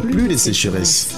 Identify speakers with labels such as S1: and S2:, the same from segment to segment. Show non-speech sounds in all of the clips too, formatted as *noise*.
S1: plus de sécheresse.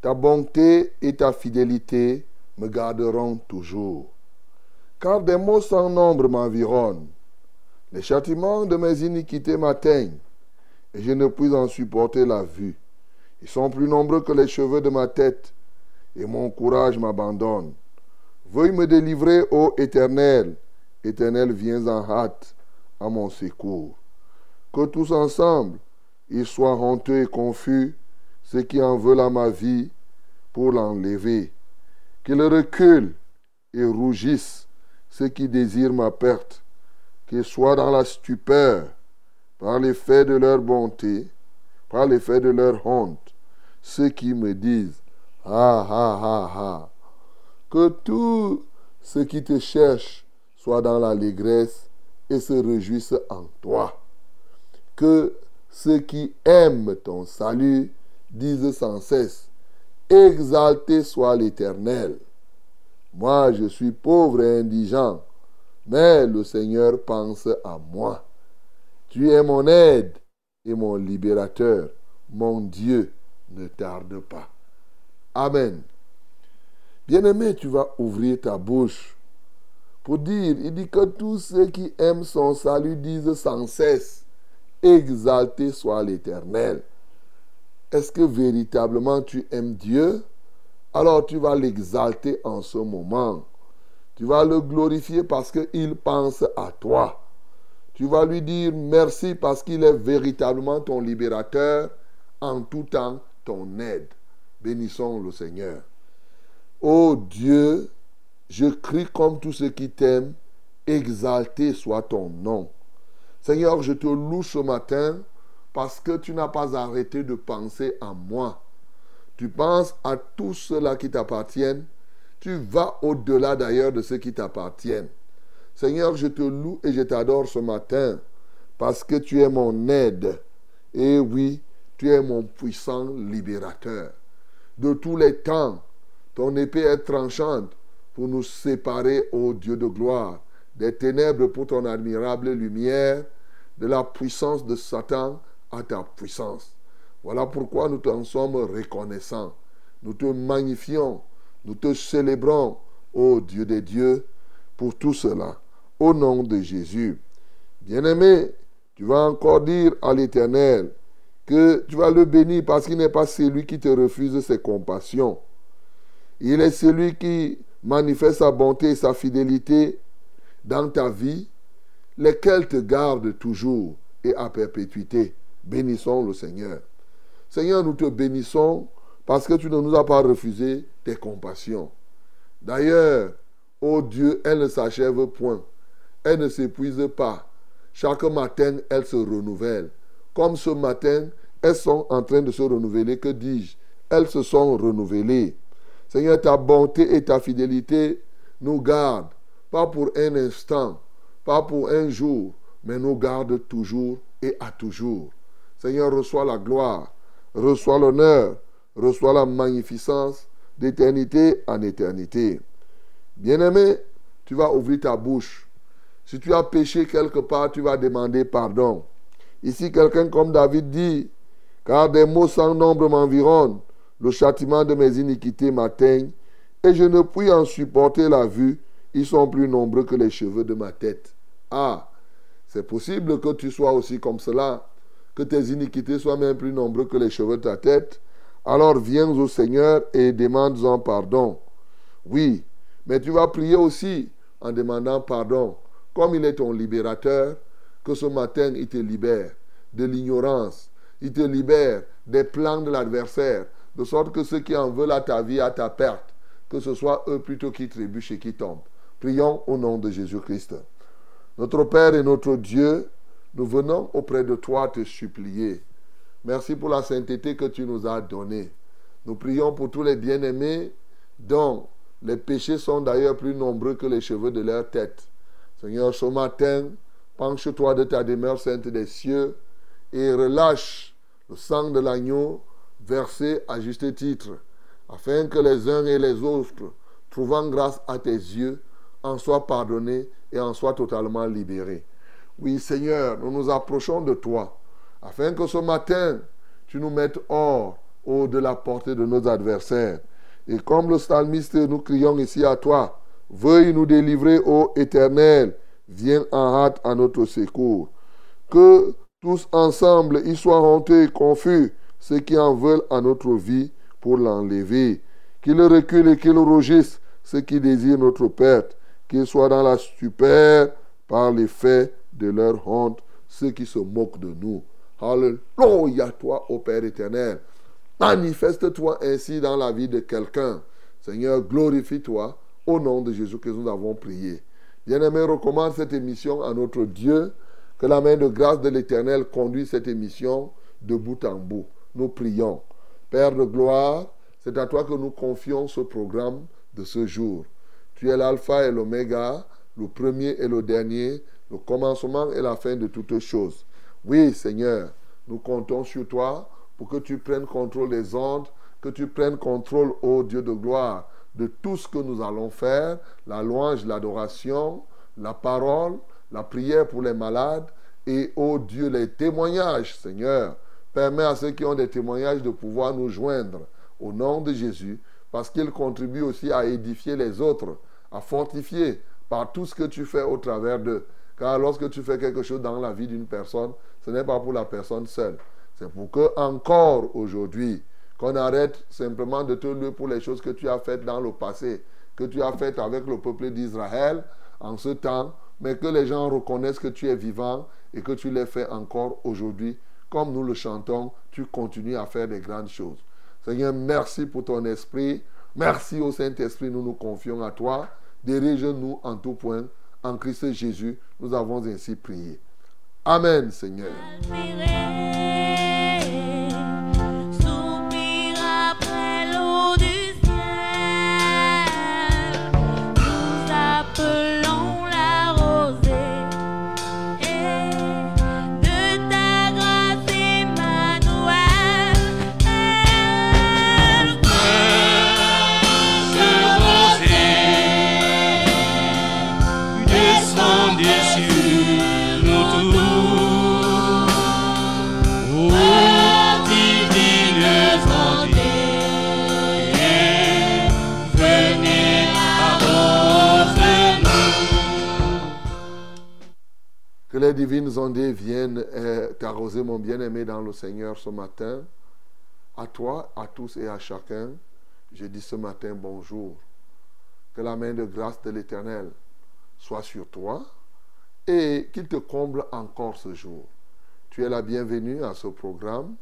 S2: Ta
S3: bonté et ta fidélité me garderont toujours. Car des maux sans nombre m'environnent. Les châtiments de mes iniquités m'atteignent, et je ne puis en supporter la vue. Ils sont plus nombreux que les cheveux de ma tête, et mon courage m'abandonne. Veuille me délivrer, ô Éternel. Éternel, viens en hâte à mon secours. Que tous ensemble, ils soient honteux et confus, ceux qui en veulent à ma vie pour l'enlever. Qu'ils reculent et rougissent, ceux qui désirent ma perte. Qu'ils soient dans la stupeur par l'effet de leur bonté, par l'effet de leur honte, ceux qui me disent Ah, ah, ah, ah. Que tous ceux qui te cherchent soient dans l'allégresse et se réjouissent en toi. Que ceux qui aiment ton salut disent sans cesse Exalté soit l'Éternel. Moi, je suis pauvre et indigent, mais le Seigneur pense à moi. Tu es mon aide et mon libérateur. Mon Dieu, ne tarde pas. Amen. Bien-aimé, tu vas ouvrir ta bouche pour dire, il dit que tous ceux qui aiment son salut disent sans cesse, exalté soit l'Éternel. Est-ce que véritablement tu aimes Dieu? Alors tu vas l'exalter en ce moment. Tu vas le glorifier parce qu'il pense à toi. Tu vas lui dire merci parce qu'il est véritablement ton libérateur, en tout temps ton aide. Bénissons le Seigneur. Ô Dieu, je crie comme tous ceux qui t'aiment, exalté soit ton nom. Seigneur, je te loue ce matin parce que tu n'as pas arrêté de penser à moi. Tu penses à tous ceux-là qui t'appartiennent. Tu vas au-delà d'ailleurs de ceux qui t'appartiennent. Seigneur, je te loue et je t'adore ce matin parce que tu es mon aide. Et oui, tu es mon puissant libérateur. De tous les temps, ton épée est tranchante pour nous séparer, ô Dieu de gloire, des ténèbres pour ton admirable lumière, de la puissance de Satan à ta puissance. Voilà pourquoi nous t'en sommes reconnaissants. Nous te magnifions, nous te célébrons, ô Dieu des dieux, pour tout cela. Au nom de Jésus. Bien-aimé, tu vas encore dire à l'Éternel que tu vas le bénir parce qu'il n'est pas celui qui te refuse ses compassions. Il est celui qui manifeste sa bonté et sa fidélité dans ta vie, lesquels te gardent toujours et à perpétuité. Bénissons le Seigneur. Seigneur, nous te bénissons parce que tu ne nous as pas refusé tes compassions. D'ailleurs, ô Dieu, elles ne s'achèvent point. Elles ne s'épuisent pas. Chaque matin, elles se renouvellent. Comme ce matin, elles sont en train de se renouveler. Que dis-je? Elles se sont renouvelées. Seigneur, ta bonté et ta fidélité nous gardent. Pas pour un instant, pas pour un jour, mais nous gardent toujours et à toujours. Seigneur, reçois la gloire, reçois l'honneur, reçois la magnificence d'éternité en éternité. Bien-aimé, tu vas ouvrir ta bouche. Si tu as péché quelque part, tu vas demander pardon. Ici, quelqu'un comme David dit, car des mots sans nombre m'environnent, le châtiment de mes iniquités m'atteigne, et je ne puis en supporter la vue, ils sont plus nombreux que les cheveux de ma tête. Ah, c'est possible que tu sois aussi comme cela, que tes iniquités soient même plus nombreux que les cheveux de ta tête. Alors viens au Seigneur et demande-en pardon. Oui, mais tu vas prier aussi en demandant pardon. Comme il est ton libérateur, que ce matin il te libère de l'ignorance, il te libère des plans de l'adversaire, de sorte que ceux qui en veulent à ta vie, à ta perte, que ce soit eux plutôt qui trébuchent et qui tombent. Prions au nom de Jésus-Christ. Notre Père et notre Dieu, nous venons auprès de toi te supplier. Merci pour la sainteté que tu nous as donnée. Nous prions pour tous les bien-aimés dont les péchés sont d'ailleurs plus nombreux que les cheveux de leur tête. Seigneur, ce matin, penche-toi de ta demeure sainte des cieux et relâche le sang de l'agneau versé à juste titre, afin que les uns et les autres, trouvant grâce à tes yeux, en soient pardonnés et en soient totalement libérés. Oui, Seigneur, nous nous approchons de toi, afin que ce matin, tu nous mettes hors, haut de la portée de nos adversaires. Et comme le psalmiste, nous crions ici à toi, veuille nous délivrer, ô Éternel, viens en hâte à notre secours. Que tous ensemble y soient honteux et confus, ceux qui en veulent à notre vie pour l'enlever. Qu'ils reculent et qu'ils rougissent, ceux qui désirent notre perte. Qu'ils soient dans la stupeur par les faits de leur honte, ceux qui se moquent de nous. Alléluia, toi, ô Père éternel. Manifeste-toi ainsi dans la vie de quelqu'un. Seigneur, glorifie-toi au nom de Jésus que nous avons prié. Bien-aimé, recommande cette émission à notre Dieu. Que la main de grâce de l'Éternel conduise cette émission de bout en bout. Nous prions. Père de gloire, c'est à toi que nous confions ce programme de ce jour. Tu es l'alpha et l'oméga, le premier et le dernier, le commencement et la fin de toutes choses. Oui, Seigneur, nous comptons sur toi pour que tu prennes contrôle des ondes, que tu prennes contrôle, ô Dieu de gloire, de tout ce que nous allons faire, la louange, l'adoration, la parole, la prière pour les malades et, ô Dieu, les témoignages, Seigneur. Permets à ceux qui ont des témoignages de pouvoir nous joindre au nom de Jésus, parce qu'ils contribuent aussi à édifier les autres, à fortifier par tout ce que tu fais au travers d'eux. Car lorsque tu fais quelque chose dans la vie d'une personne, ce n'est pas pour la personne seule. C'est pour que encore aujourd'hui, qu'on arrête simplement de te louer pour les choses que tu as faites dans le passé, que tu as faites avec le peuple d'Israël en ce temps, mais que les gens reconnaissent que tu es vivant et que tu les fais encore aujourd'hui. Comme nous le chantons, tu continues à faire des grandes choses. Seigneur, merci pour ton esprit. Merci au Saint-Esprit, nous nous confions à toi. Dirige-nous en tout point. En Christ Jésus, nous avons ainsi prié. Amen, Seigneur. Les divines ondées viennent euh, t'arroser, mon bien-aimé, dans le Seigneur ce matin. À toi, à tous et à chacun, je dis ce matin bonjour. Que la main de grâce de l'Éternel soit sur toi et qu'il te comble encore ce jour. Tu es la bienvenue à ce programme.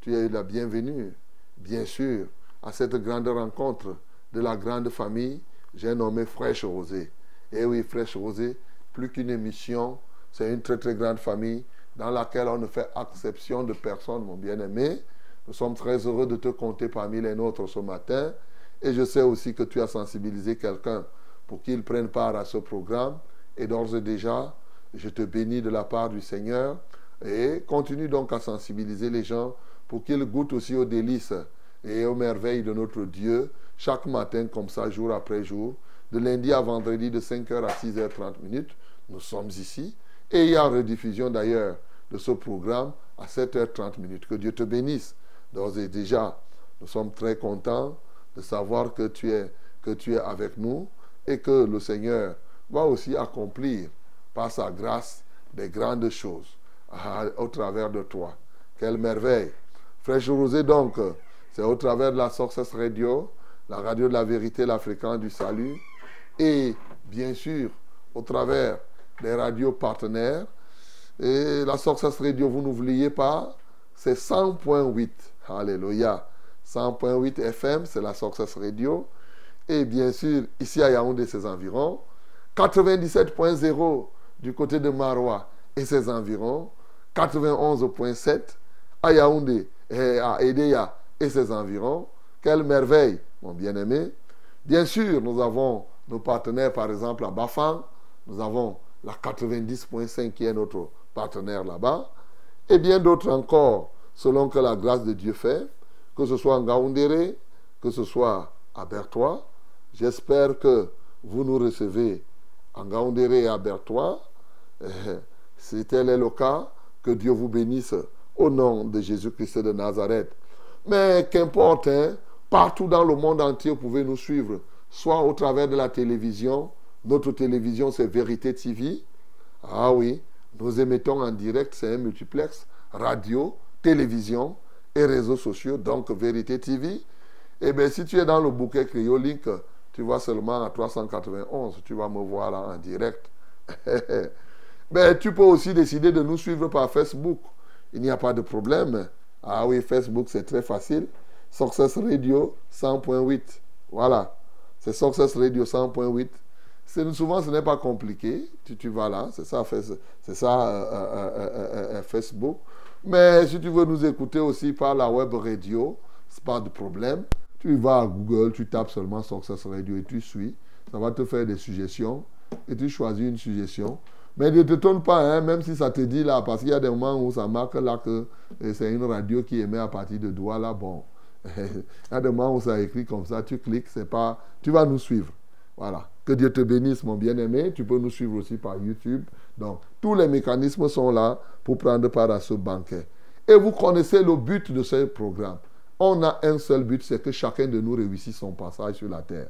S3: Tu es la bienvenue, bien sûr, à cette grande rencontre de la grande famille. J'ai nommé Fraîche Rosée. Et oui, Fraîche Rosée, plus qu'une émission, c'est une très très grande famille dans laquelle on ne fait exception de personne, mon bien-aimé. Nous sommes très heureux de te compter parmi les nôtres ce matin. Et je sais aussi que tu as sensibilisé quelqu'un pour qu'il prenne part à ce programme. Et d'ores et déjà, je te bénis de la part du Seigneur. Et continue donc à sensibiliser les gens pour qu'ils goûtent aussi aux délices et aux merveilles de notre Dieu chaque matin comme ça, jour après jour. De lundi à vendredi, de 5h à 6h30 minutes, nous sommes ici. Et il y a rediffusion d'ailleurs de ce programme à 7h30 minutes. Que Dieu te bénisse. D'ores et déjà, nous sommes très contents de savoir que tu es, que tu es avec nous et que le Seigneur va aussi accomplir par sa grâce des grandes choses au travers de toi. Quelle merveille. Fraîche Rosée donc, c'est au travers de la Success Radio, la radio de la vérité, la fréquence du salut, et bien sûr au travers des radios partenaires. Et la Success Radio, vous n'oubliez pas, c'est 100.8. Alléluia. 100.8 FM, c'est la Success Radio. Et bien sûr, ici à Yaoundé, ses environs. 97.0 du côté de Marois et ses environs. 91.7 à Yaoundé et à Edea et ses environs. Quelle merveille, mon bien-aimé. Bien sûr, nous avons nos partenaires, par exemple, à Bafang. Nous avons la 90.5 qui est notre partenaire là-bas. Et bien d'autres encore, selon que la grâce de Dieu fait, que ce soit en Gaoundéré, que ce soit à Bertois. J'espère que vous nous recevez en Gaoundéré et à Bertois. Eh, Si tel est le cas, que Dieu vous bénisse au nom de Jésus-Christ de Nazareth. Mais qu'importe, hein, partout dans le monde entier, vous pouvez nous suivre, soit au travers de la télévision. Notre télévision, c'est Vérité TV. Ah oui, nous émettons en direct, c'est un multiplex, radio, télévision et réseaux sociaux, donc Vérité TV. Eh bien, si tu es dans le bouquet Cryolink, tu vas seulement à 391, tu vas me voir là en direct. *laughs* Mais tu peux aussi décider de nous suivre par Facebook. Il n'y a pas de problème. Ah oui, Facebook, c'est très facile. Success Radio 100.8. Voilà. C'est Success Radio 100.8. Souvent, ce n'est pas compliqué. Tu, tu vas là, c'est ça, c'est ça euh, euh, euh, euh, Facebook. Mais si tu veux nous écouter aussi par la web radio, c'est pas de problème. Tu vas à Google, tu tapes seulement Success Radio et tu suis. Ça va te faire des suggestions et tu choisis une suggestion. Mais ne t'étonne pas, hein, même si ça te dit là, parce qu'il y a des moments où ça marque là que euh, c'est une radio qui émet à partir de Douala. Bon, *laughs* il y a des moments où ça écrit comme ça, tu cliques, c'est pas. Tu vas nous suivre. Voilà. Que Dieu te bénisse, mon bien-aimé. Tu peux nous suivre aussi par YouTube. Donc, tous les mécanismes sont là pour prendre part à ce banquet. Et vous connaissez le but de ce programme. On a un seul but, c'est que chacun de nous réussisse son passage sur la terre.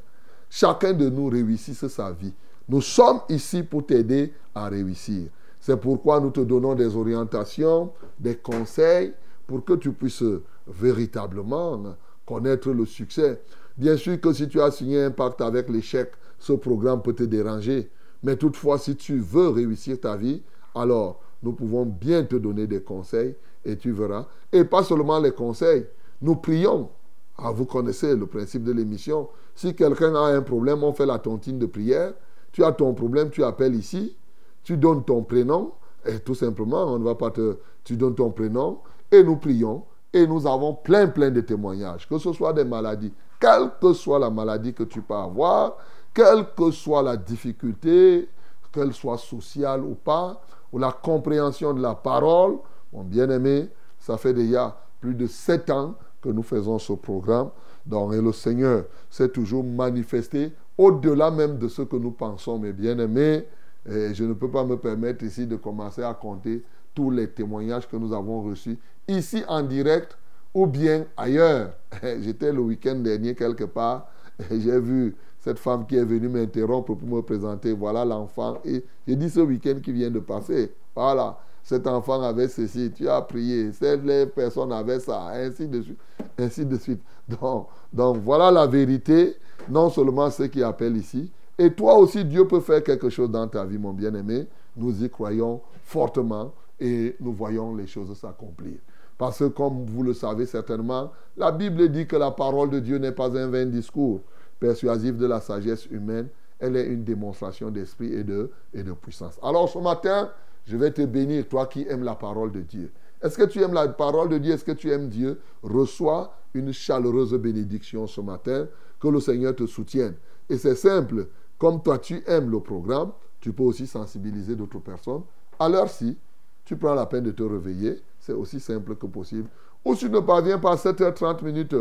S3: Chacun de nous réussisse sa vie. Nous sommes ici pour t'aider à réussir. C'est pourquoi nous te donnons des orientations, des conseils pour que tu puisses véritablement connaître le succès. Bien sûr que si tu as signé un pacte avec l'échec, ce programme peut te déranger. Mais toutefois, si tu veux réussir ta vie, alors nous pouvons bien te donner des conseils et tu verras. Et pas seulement les conseils, nous prions. Ah, vous connaissez le principe de l'émission. Si quelqu'un a un problème, on fait la tontine de prière. Tu as ton problème, tu appelles ici, tu donnes ton prénom, et tout simplement, on ne va pas te. Tu donnes ton prénom, et nous prions, et nous avons plein, plein de témoignages, que ce soit des maladies, quelle que soit la maladie que tu peux avoir, quelle que soit la difficulté, qu'elle soit sociale ou pas, ou la compréhension de la parole, mon bien-aimé, ça fait déjà plus de sept ans que nous faisons ce programme. Donc, et le Seigneur s'est toujours manifesté au-delà même de ce que nous pensons, mes bien-aimés. Et je ne peux pas me permettre ici de commencer à compter tous les témoignages que nous avons reçus ici en direct ou bien ailleurs. *laughs* J'étais le week-end dernier quelque part et j'ai vu cette femme qui est venue m'interrompre pour me présenter. Voilà l'enfant. Et j'ai dit ce week-end qui vient de passer. Voilà, cet enfant avait ceci, tu as prié, cette personne avait ça, ainsi de suite, ainsi de suite. Donc, donc voilà la vérité, non seulement ceux qui appellent ici, et toi aussi, Dieu peut faire quelque chose dans ta vie, mon bien-aimé. Nous y croyons fortement et nous voyons les choses s'accomplir. Parce que comme vous le savez certainement, la Bible dit que la parole de Dieu n'est pas un vain discours persuasif de la sagesse humaine, elle est une démonstration d'esprit et de, et de puissance. Alors ce matin, je vais te bénir, toi qui aimes la parole de Dieu. Est-ce que tu aimes la parole de Dieu? Est-ce que tu aimes Dieu? Reçois une chaleureuse bénédiction ce matin, que le Seigneur te soutienne. Et c'est simple, comme toi tu aimes le programme, tu peux aussi sensibiliser d'autres personnes. À l'heure-ci, tu prends la peine de te réveiller, c'est aussi simple que possible. Ou si tu ne parviens pas à 7h30 minutes,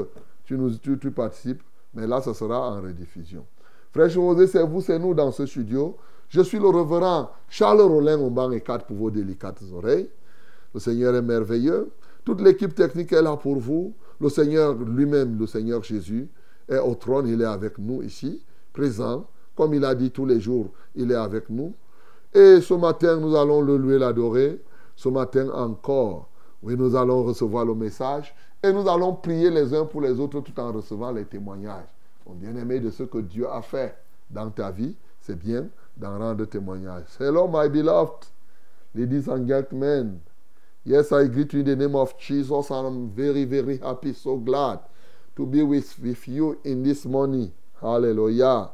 S3: tu, nous, tu, tu participes, mais là, ce sera en rediffusion. Frère José, c'est vous, c'est nous dans ce studio. Je suis le reverend Charles Rollin au banc et 4 pour vos délicates oreilles. Le Seigneur est merveilleux. Toute l'équipe technique est là pour vous. Le Seigneur lui-même, le Seigneur Jésus, est au trône. Il est avec nous ici, présent. Comme il a dit tous les jours, il est avec nous. Et ce matin, nous allons le louer, l'adorer. Ce matin encore, oui, nous allons recevoir le message. Et nous allons prier les uns pour les autres tout en recevant les témoignages. Mon bien-aimé, de ce que Dieu a fait dans ta vie, c'est bien d'en rendre témoignage. Hello, my beloved, ladies and gentlemen. Yes, I greet you in the name of Jesus, I'm very, very happy, so glad to be with, with you in this morning. Hallelujah.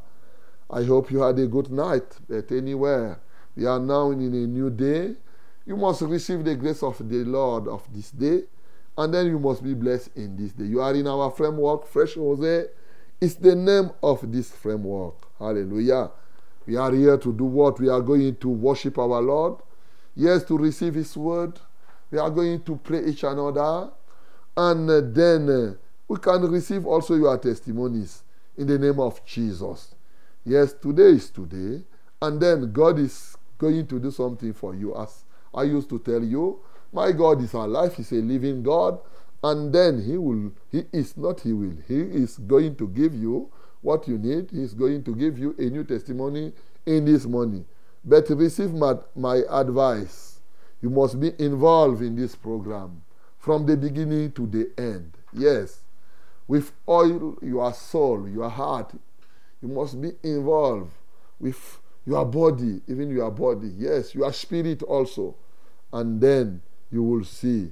S3: I hope you had a good night, but anywhere. We are now in a new day. You must receive the grace of the Lord of this day, and then you must be blessed in this day. You are in our framework, Fresh Jose. It's the name of this framework. Hallelujah. We are here to do what? We are going to worship our Lord. Yes, to receive His word. We are going to pray each another. And uh, then uh, we can receive also your testimonies in the name of Jesus. Yes, today is today. And then God is going to do something for you. As I used to tell you, my God is alive. He's a living God. And then He will, He is not He will. He is going to give you what you need. He's going to give you a new testimony in this morning. But receive my, my advice. You must be involved in this program from the beginning to the end. Yes. With all your soul, your heart, you must be involved with your body, even your body. Yes, your spirit also. And then you will see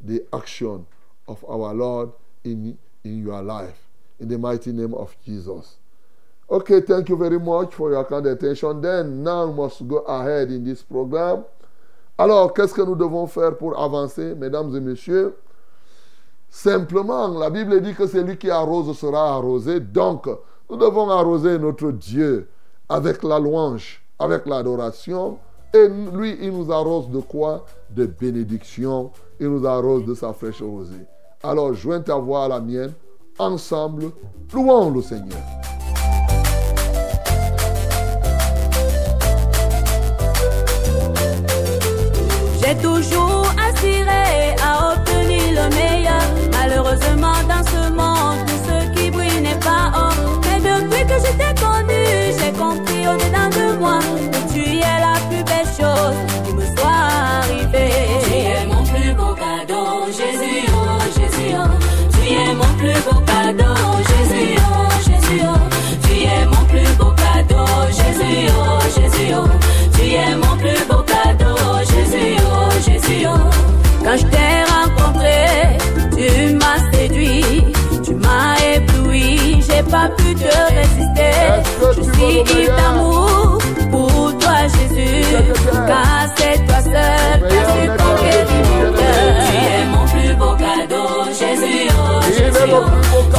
S3: the action of our Lord in, in your life. In the mighty name of Jesus. Okay, thank you very much for your kind attention. Then, now we must go ahead in this program. Alors, qu'est-ce que nous devons faire pour avancer, mesdames et messieurs? Simplement, la Bible dit que celui qui arrose sera arrosé. Donc, nous devons arroser notre Dieu avec la louange, avec l'adoration. Et lui, il nous arrose de quoi? De bénédiction. Il nous arrose de sa fraîche rosée. Alors, joins ta voix à la mienne. Ensemble, louons le Seigneur.
S4: J'ai toujours pas pu te résister. Je suis ivre d'amour pour toi, Jésus, car c'est toi seul qui as su
S3: meilleur
S4: conquérir mon
S3: cadeau.
S4: cœur. Tu es mon plus beau cadeau, Jésus, oh Jésus, oh.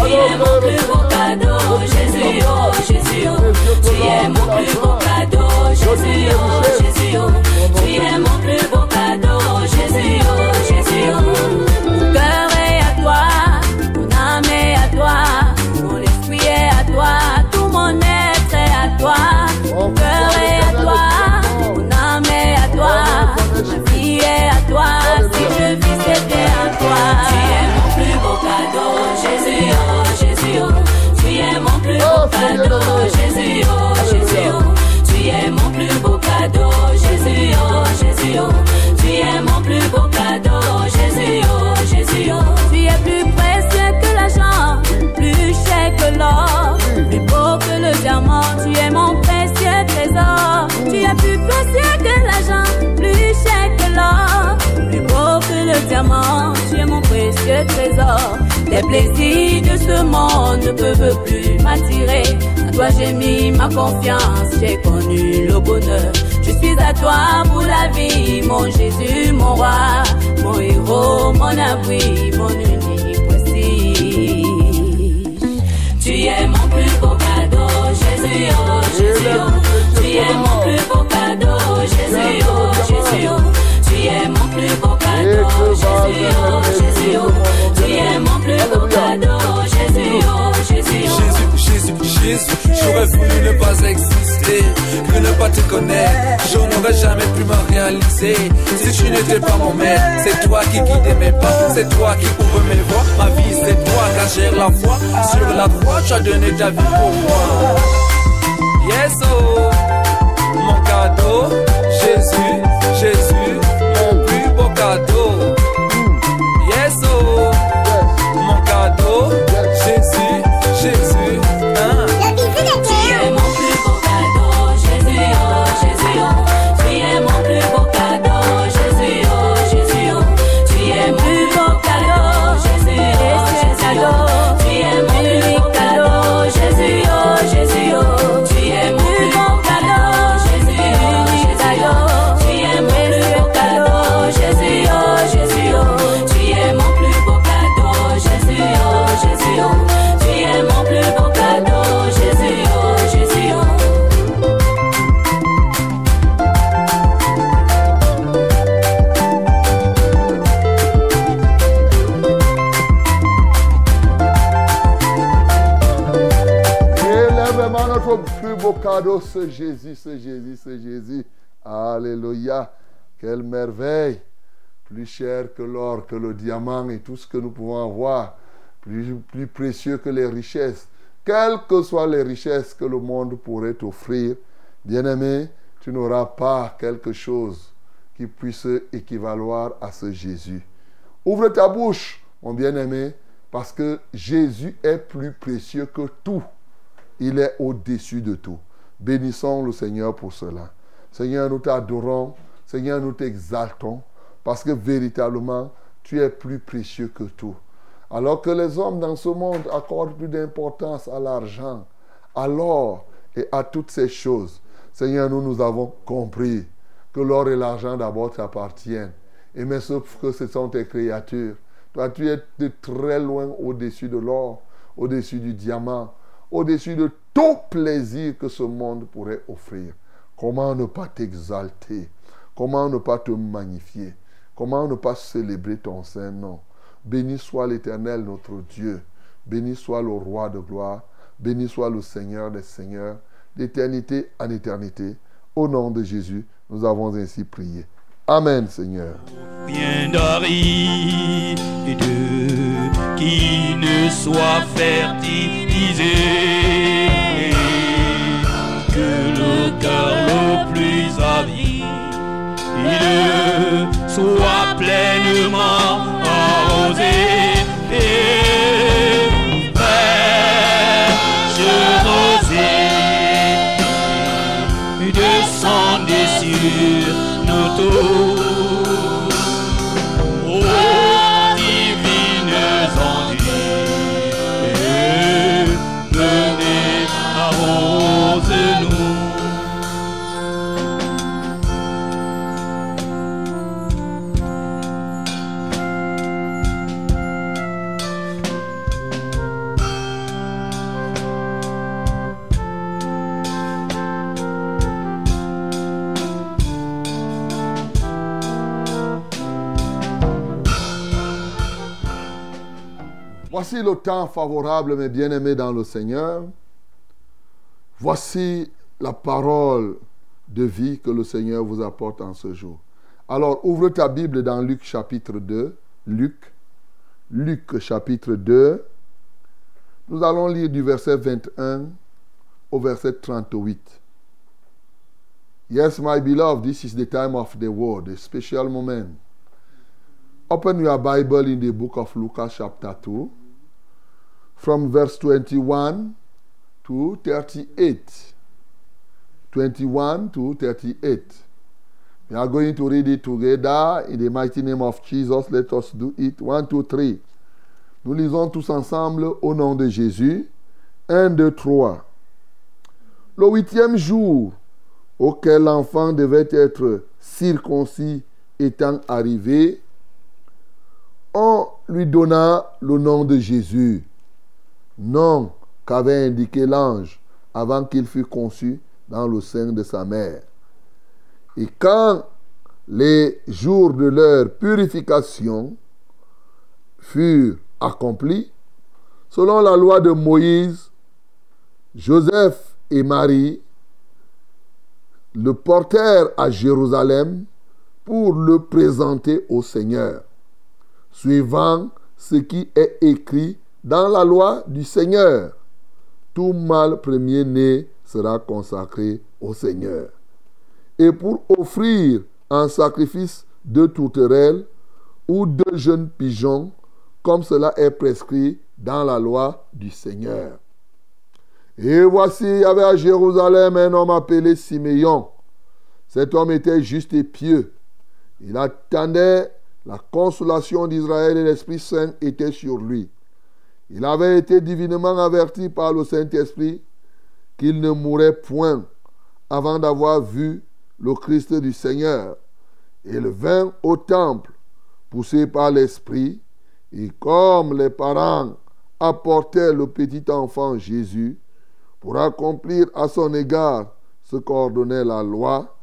S4: Tu es mon plus beau cadeau, Les plaisirs de ce monde ne peuvent plus m'attirer. À toi j'ai mis ma confiance, j'ai connu le bonheur. Je suis à toi pour la vie, mon Jésus, mon roi, mon héros, mon abri, mon unique. Tu es mon plus beau cadeau, Jésus, oh Jésus, oh. Tu es mon plus beau cadeau, Jésus, oh Jésus, oh. Tu es mon plus beau cadeau, Jésus, oh Jésus, Tu es mon plus cadeau, Jésus, oh Jésus, oh.
S5: Jésus, Jésus, Jésus, j'aurais voulu ne pas exister, que ne pas te connaître, je n'aurais jamais pu me réaliser. Si tu n'étais pas mon maître, c'est toi qui guidais mes pas, c'est toi qui ouvre mes voies, ma vie c'est toi, car j'ai la foi, sur la croix tu as donné ta vie pour moi. Yes, oh, mon cadeau, Jésus, Jésus,
S3: cadeau, ce Jésus, ce Jésus, ce Jésus. Alléluia. Quelle merveille. Plus cher que l'or, que le diamant et tout ce que nous pouvons avoir. Plus, plus précieux que les richesses. Quelles que soient les richesses que le monde pourrait t'offrir, bien-aimé, tu n'auras pas quelque chose qui puisse équivaloir à ce Jésus. Ouvre ta bouche, mon bien-aimé, parce que Jésus est plus précieux que tout. Il est au-dessus de tout. Bénissons le Seigneur pour cela. Seigneur, nous t'adorons. Seigneur, nous t'exaltons. Parce que véritablement, tu es plus précieux que tout. Alors que les hommes dans ce monde accordent plus d'importance à l'argent, à l'or et à toutes ces choses. Seigneur, nous, nous avons compris que l'or et l'argent d'abord t'appartiennent. Et mais sauf que ce sont tes créatures. Toi, tu es de très loin au-dessus de l'or, au-dessus du diamant, au-dessus de tout plaisir que ce monde pourrait offrir. Comment ne pas t'exalter? Comment ne pas te magnifier? Comment ne pas célébrer ton saint nom? Béni soit l'Éternel notre Dieu. Béni soit le roi de gloire. Béni soit le Seigneur des seigneurs, d'éternité en éternité. Au nom de Jésus, nous avons ainsi prié. Amen, Seigneur.
S1: Qui ne soit fertilisé, que le cœur le plus avide soit pleinement arrosé. Descendez sur nous tous.
S3: Voici le temps favorable, mes bien-aimés dans le Seigneur. Voici la parole de vie que le Seigneur vous apporte en ce jour. Alors, ouvre ta Bible dans Luc chapitre 2. Luc, Luc chapitre 2. Nous allons lire du verset 21 au verset 38. Yes, my beloved, this is the time of the word, a special moment. Open your Bible in the book of Lucas, chapter 2, from verse 21 to 38. 21 to 38. We are going to read it together in the mighty name of Jesus. Let us do it. One, two, three. Nous lisons tous ensemble au nom de Jésus. 1, 2, 3. Le huitième jour auquel l'enfant devait être circoncis étant arrivé, on lui donna le nom de Jésus, nom qu'avait indiqué l'ange avant qu'il fût conçu dans le sein de sa mère. Et quand les jours de leur purification furent accomplis, selon la loi de Moïse, Joseph et Marie le portèrent à Jérusalem pour le présenter au Seigneur, suivant ce qui est écrit dans la loi du Seigneur. Tout mâle premier-né sera consacré au Seigneur. Et pour offrir un sacrifice de tourterelle ou de jeunes pigeons, comme cela est prescrit dans la loi du Seigneur. Et voici, il y avait à Jérusalem un homme appelé Siméon. Cet homme était juste et pieux. Il attendait la consolation d'Israël et l'Esprit Saint était sur lui. Il avait été divinement averti par le Saint-Esprit qu'il ne mourrait point avant d'avoir vu le Christ du Seigneur. Il vint au temple, poussé par l'Esprit, et comme les parents apportaient le petit enfant Jésus pour accomplir à son égard ce qu'ordonnait la loi,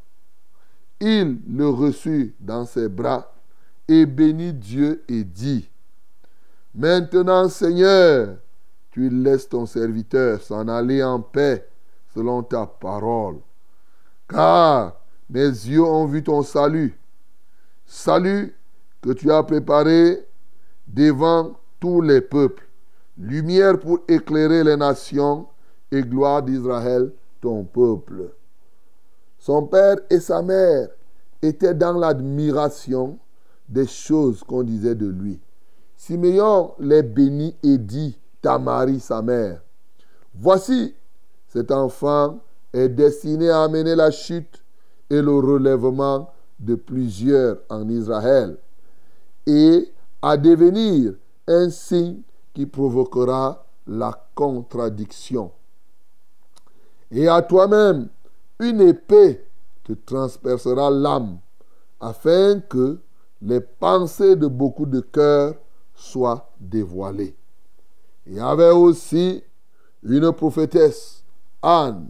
S3: il le reçut dans ses bras et bénit Dieu et dit, Maintenant Seigneur, tu laisses ton serviteur s'en aller en paix selon ta parole. Car mes yeux ont vu ton salut, salut que tu as préparé devant tous les peuples, lumière pour éclairer les nations et gloire d'Israël, ton peuple. Son père et sa mère étaient dans l'admiration des choses qu'on disait de lui. Siméon les bénit et dit ta Marie, sa mère, voici, cet enfant est destiné à amener la chute et le relèvement de plusieurs en Israël et à devenir un signe qui provoquera la contradiction. Et à toi-même, une épée te transpercera l'âme, afin que les pensées de beaucoup de cœurs soient dévoilées. Il y avait aussi une prophétesse, Anne,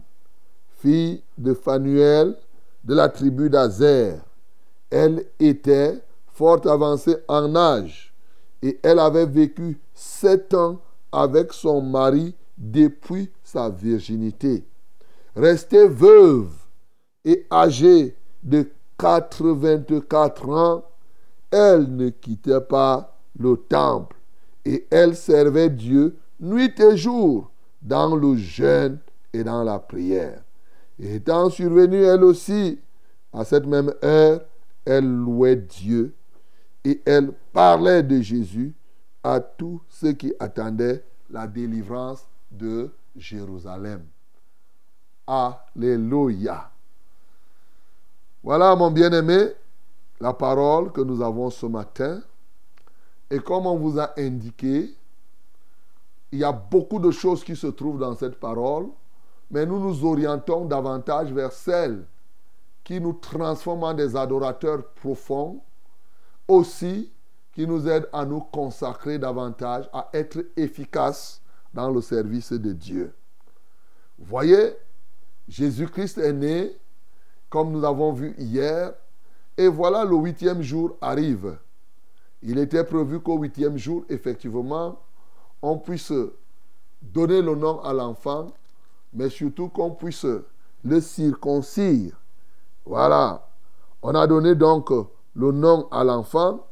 S3: fille de Phanuel de la tribu d'Azer. Elle était fort avancée en âge et elle avait vécu sept ans avec son mari depuis sa virginité. Restée veuve et âgée de 84 ans, elle ne quittait pas le temple et elle servait Dieu nuit et jour dans le jeûne et dans la prière. Et étant survenue elle aussi, à cette même heure, elle louait Dieu et elle parlait de Jésus à tous ceux qui attendaient la délivrance de Jérusalem. Alléluia. Voilà, mon bien-aimé, la parole que nous avons ce matin. Et comme on vous a indiqué, il y a beaucoup de choses qui se trouvent dans cette parole, mais nous nous orientons davantage vers celles qui nous transforment en des adorateurs profonds, aussi qui nous aident à nous consacrer davantage, à être efficaces dans le service de Dieu. Voyez, Jésus-Christ est né comme nous avons vu hier. Et voilà, le huitième jour arrive. Il était prévu qu'au huitième jour, effectivement, on puisse donner le nom à l'enfant, mais surtout qu'on puisse le circoncire. Voilà. On a donné donc le nom à l'enfant,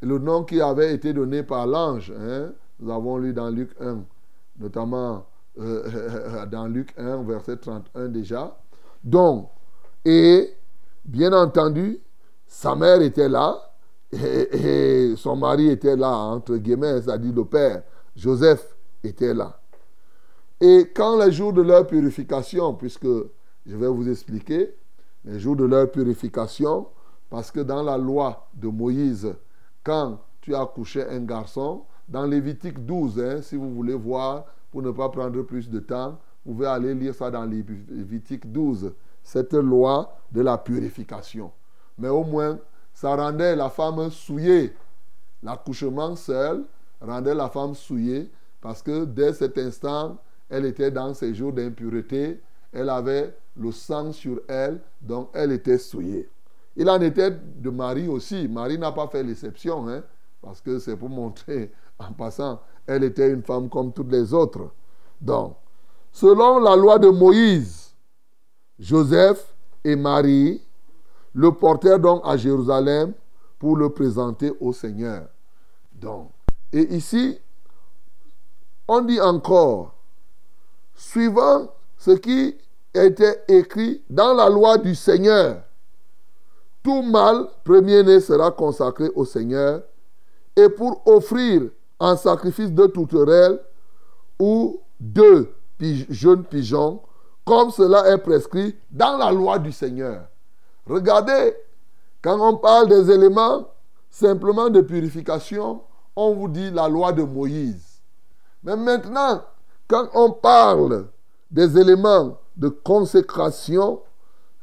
S3: le nom qui avait été donné par l'ange. Hein. Nous avons lu dans Luc 1, notamment euh, *laughs* dans Luc 1, verset 31 déjà. Donc, et bien entendu, sa mère était là et, son mari était là, entre guillemets, c'est-à-dire le père. Joseph était là. Et quand les jours de leur purification, puisque je vais vous expliquer, les jours de leur purification, parce que dans la loi de Moïse, quand tu as couché un garçon, dans Lévitique 12, hein, si vous voulez voir, pour ne pas prendre plus de temps, vous pouvez aller lire ça dans Lévitique 12, cette loi de la purification. Mais au moins, ça rendait la femme souillée. L'accouchement seul rendait la femme souillée parce que dès cet instant, elle était dans ses jours d'impureté, elle avait le sang sur elle, donc elle était souillée. Il en était de Marie aussi. Marie n'a pas fait l'exception, hein, parce que c'est pour montrer, *laughs* en passant, elle était une femme comme toutes les autres. Donc, selon la loi de Moïse, Joseph et Marie le portèrent donc à Jérusalem pour le présenter au Seigneur. Donc, et ici, on dit encore, suivant ce qui était écrit dans la loi du Seigneur, tout mâle premier-né sera consacré au Seigneur et pour offrir en sacrifice de touterelles ou deux jeunes pigeons, comme cela est prescrit dans la loi du Seigneur. Regardez, quand on parle des éléments simplement de purification, on vous dit la loi de Moïse. Mais maintenant, quand on parle des éléments de consécration,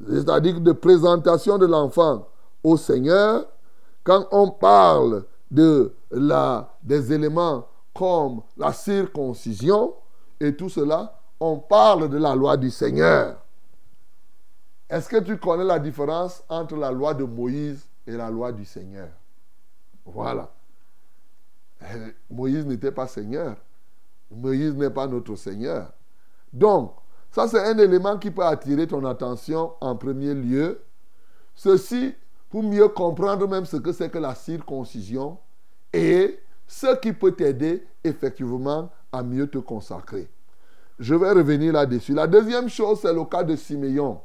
S3: c'est-à-dire de présentation de l'enfant au Seigneur, quand on parle de la, des éléments comme la circoncision et tout cela, on parle de la loi du Seigneur. Est-ce que tu connais la différence entre la loi de Moïse et la loi du Seigneur? Voilà. Euh, Moïse n'était pas Seigneur. Moïse n'est pas notre Seigneur. Donc, ça, c'est un élément qui peut attirer ton attention en premier lieu. Ceci pour mieux comprendre même ce que c'est que la circoncision et ce qui peut t'aider effectivement à mieux te consacrer. Je vais revenir là-dessus. La deuxième chose, c'est le cas de Siméon.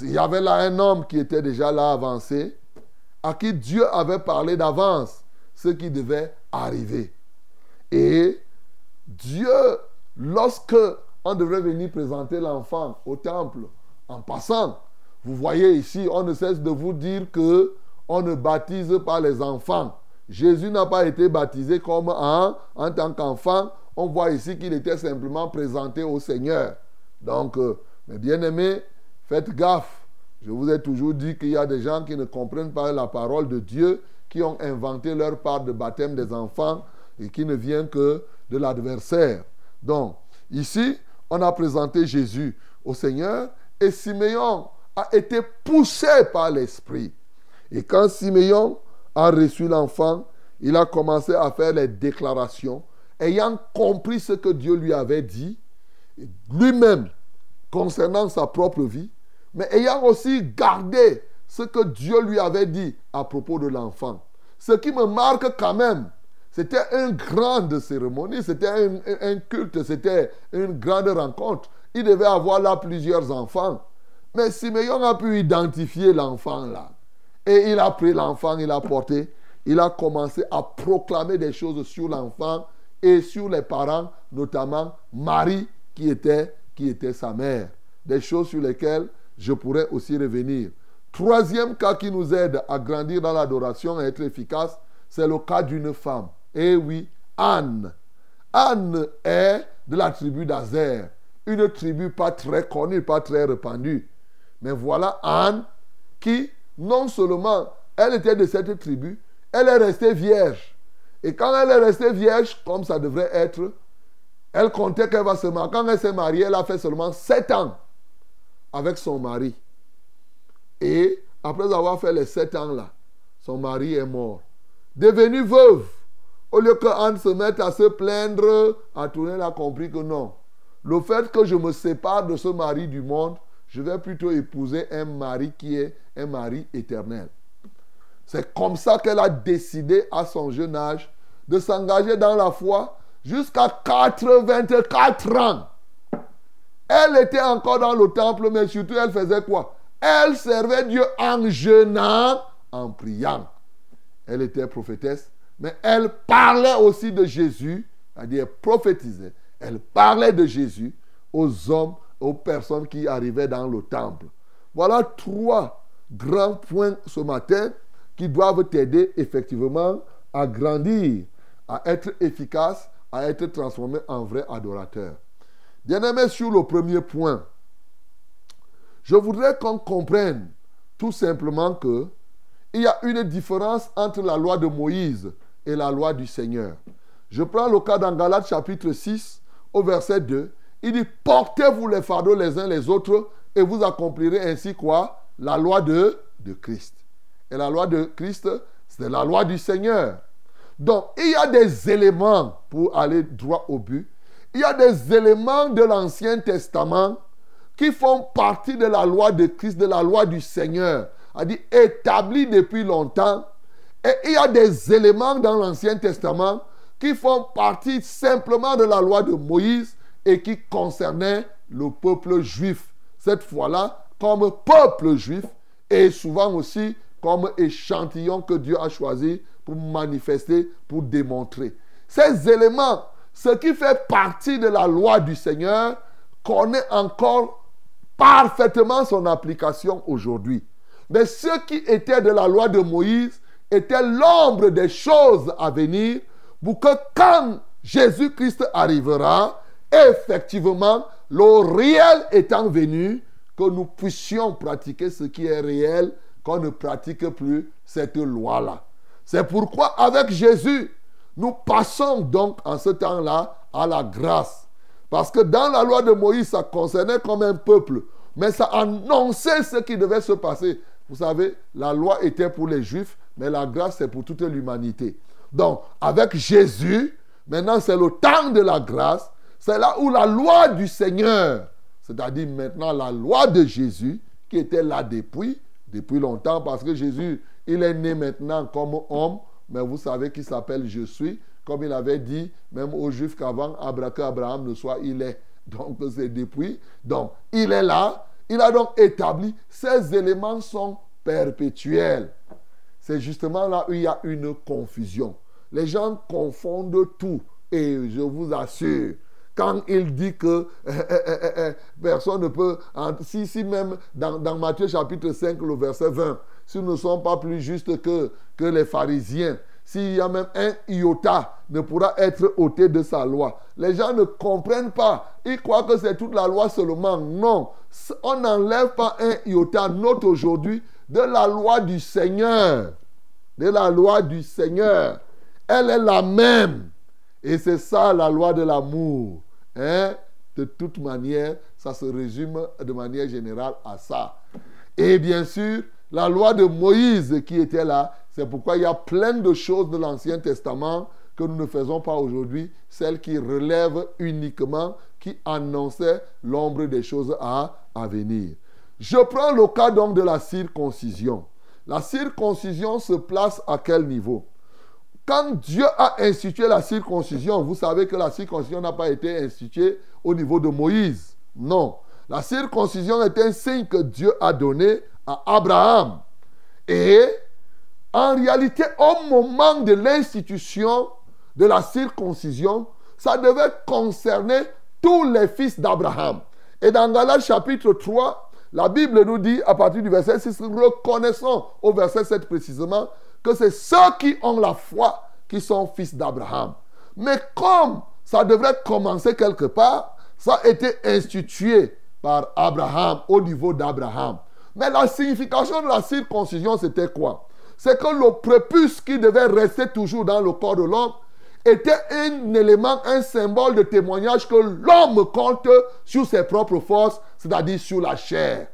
S3: Il y avait là un homme qui était déjà là avancé, à qui Dieu avait parlé d'avance ce qui devait arriver. Et Dieu, lorsque on devrait venir présenter l'enfant au temple en passant. Vous voyez ici, on ne cesse de vous dire que on ne baptise pas les enfants. Jésus n'a pas été baptisé comme en, en tant qu'enfant. On voit ici qu'il était simplement présenté au Seigneur. Donc, euh, mes bien-aimés, faites gaffe. Je vous ai toujours dit qu'il y a des gens qui ne comprennent pas la parole de Dieu, qui ont inventé leur part de baptême des enfants et qui ne vient que de l'adversaire. Donc, ici, on a présenté Jésus au Seigneur et Siméon a été poussé par l'Esprit. Et quand Siméon a reçu l'enfant, il a commencé à faire les déclarations, ayant compris ce que Dieu lui avait dit, lui-même concernant sa propre vie, mais ayant aussi gardé ce que Dieu lui avait dit à propos de l'enfant. Ce qui me marque quand même, c'était une grande cérémonie, c'était un, culte, c'était une grande rencontre. Il devait avoir là plusieurs enfants. Mais Simeon a pu identifier l'enfant là. Et il a pris l'enfant, il a porté, il a commencé à proclamer des choses sur l'enfant et sur les parents, notamment Marie qui était, était sa mère. Des choses sur lesquelles je pourrais aussi revenir. Troisième cas qui nous aide à grandir dans l'adoration et être efficace, c'est le cas d'une femme. Eh oui, Anne. Anne est de la tribu d'Azer. Une tribu pas très connue, pas très répandue. Mais voilà Anne qui, non seulement elle était de cette tribu, elle est restée vierge. Et quand elle est restée vierge, comme ça devrait être, elle comptait qu'elle va se marier. Quand elle s'est mariée, elle a fait seulement sept ans avec son mari. Et après avoir fait les sept ans-là, son mari est mort. Devenue veuve, au lieu que Anne se mette à se plaindre, elle a compris que non. Le fait que je me sépare de ce mari du monde, je vais plutôt épouser un mari qui est un mari éternel. C'est comme ça qu'elle a décidé à son jeune âge de s'engager dans la foi jusqu'à 84 ans. Elle était encore dans le temple, mais surtout elle faisait quoi? Elle servait Dieu en jeûnant, en priant. Elle était prophétesse mais elle parlait aussi de Jésus, c'est-à-dire prophétisait. Elle parlait de Jésus aux hommes, aux personnes qui arrivaient dans le temple. Voilà trois grands points ce matin qui doivent t'aider effectivement à grandir à être efficace, à être transformé en vrai adorateur. Bien-aimé, sur le premier point, je voudrais qu'on comprenne tout simplement que il y a une différence entre la loi de Moïse et la loi du Seigneur. Je prends le cas dans Galates chapitre 6 au verset 2. Il dit, portez-vous les fardeaux les uns les autres et vous accomplirez ainsi quoi? La loi de, de Christ. Et la loi de Christ, c'est la loi du Seigneur. Donc, il y a des éléments pour aller droit au but. Il y a des éléments de l'Ancien Testament qui font partie de la loi de Christ, de la loi du Seigneur, a dit établie depuis longtemps. Et il y a des éléments dans l'Ancien Testament qui font partie simplement de la loi de Moïse et qui concernaient le peuple juif. Cette fois-là, comme peuple juif et souvent aussi comme échantillon que Dieu a choisi pour manifester, pour démontrer. Ces éléments, ce qui fait partie de la loi du Seigneur, connaît encore parfaitement son application aujourd'hui. Mais ce qui était de la loi de Moïse était l'ombre des choses à venir pour que quand Jésus-Christ arrivera, effectivement, le réel étant venu, que nous puissions pratiquer ce qui est réel, qu'on ne pratique plus cette loi-là. C'est pourquoi avec Jésus, nous passons donc en ce temps-là à la grâce. Parce que dans la loi de Moïse, ça concernait comme un peuple, mais ça annonçait ce qui devait se passer. Vous savez, la loi était pour les juifs, mais la grâce, c'est pour toute l'humanité. Donc, avec Jésus, maintenant, c'est le temps de la grâce. C'est là où la loi du Seigneur, c'est-à-dire maintenant la loi de Jésus, qui était là depuis, depuis longtemps, parce que Jésus, il est né maintenant comme homme, mais vous savez qu'il s'appelle Je suis, comme il avait dit, même aux Juifs qu'avant Abraham ne soit, il est. Donc c'est depuis. Donc il est là. Il a donc établi. Ces éléments sont perpétuels. C'est justement là où il y a une confusion. Les gens confondent tout. Et je vous assure, quand il dit que eh, eh, eh, personne ne peut... Si, si même dans, Matthieu chapitre 5, le verset 20, si nous ne sommes pas plus justes que, que les pharisiens, s'il y a même un iota, ne pourra être ôté de sa loi. Les gens ne comprennent pas. Ils croient que c'est toute la loi seulement. Non. On n'enlève pas un iota. Note aujourd'hui de la loi du Seigneur. De la loi du Seigneur. Elle est la même. Et c'est ça la loi de l'amour. Hein? De toute manière, ça se résume de manière générale à ça. Et bien sûr, la loi de Moïse qui était là, c'est pourquoi il y a plein de choses de l'Ancien Testament que nous ne faisons pas aujourd'hui, celles qui relèvent uniquement, qui annonçaient l'ombre des choses à, à venir. Je prends le cas donc de la circoncision. La circoncision se place à quel niveau? Quand Dieu a institué la circoncision, vous savez que la circoncision n'a pas été instituée au niveau de Moïse. Non. La circoncision est un signe que Dieu a donné à Abraham. Et en réalité, au moment de l'institution de la circoncision, ça devait concerner tous les fils d'Abraham. Et dans Galates chapitre 3, la Bible nous dit, à partir du verset 6, reconnaissons au verset 7 précisément, que c'est ceux qui ont la foi qui sont fils d'Abraham. Mais comme ça devrait commencer quelque part, ça a été institué par Abraham, au niveau d'Abraham. Mais la signification de la circoncision, c'était quoi? C'est que le prépuce qui devait rester toujours dans le corps de l'homme était un élément, un symbole de témoignage que l'homme compte sur ses propres forces, c'est-à-dire sur la chair.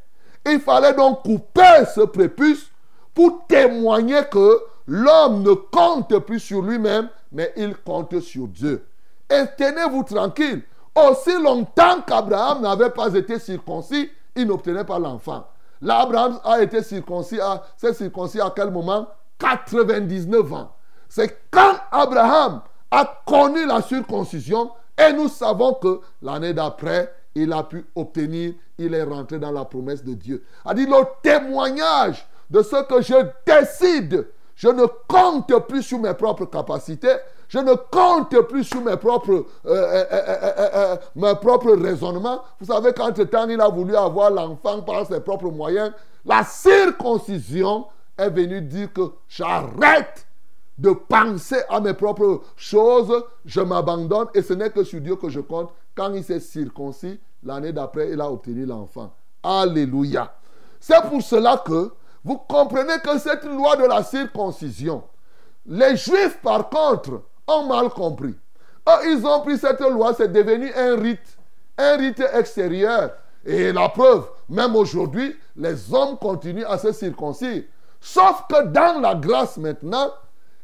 S3: Il fallait donc couper ce prépuce pour témoigner que l'homme ne compte plus sur lui-même, mais il compte sur Dieu. Et tenez-vous tranquille, aussi longtemps qu'Abraham n'avait pas été circoncis, il n'obtenait pas l'enfant. L'Abraham a été circoncis, s'est circoncis à quel moment? 99 ans. C'est quand Abraham a connu la circoncision et nous savons que l'année d'après, il a pu obtenir, il est rentré dans la promesse de Dieu. A dit le témoignage de ce que je décide. Je ne compte plus sur mes propres capacités, je ne compte plus sur mes propres, euh, euh, euh, mes propres raisonnements. Vous savez qu'entre-temps, il a voulu avoir l'enfant par ses propres moyens. La circoncision est venue dire que j'arrête de penser à mes propres choses, je m'abandonne et ce n'est que sur Dieu que je compte. Quand il s'est circoncis, l'année d'après, il a obtenu l'enfant. Alléluia. C'est pour cela que vous comprenez que cette loi de la circoncision, les juifs par contre ont mal compris. Eux, ils ont pris cette loi, c'est devenu un rite, un rite extérieur. Et la preuve, même aujourd'hui, les hommes continuent à se circoncire. Sauf que dans la grâce maintenant,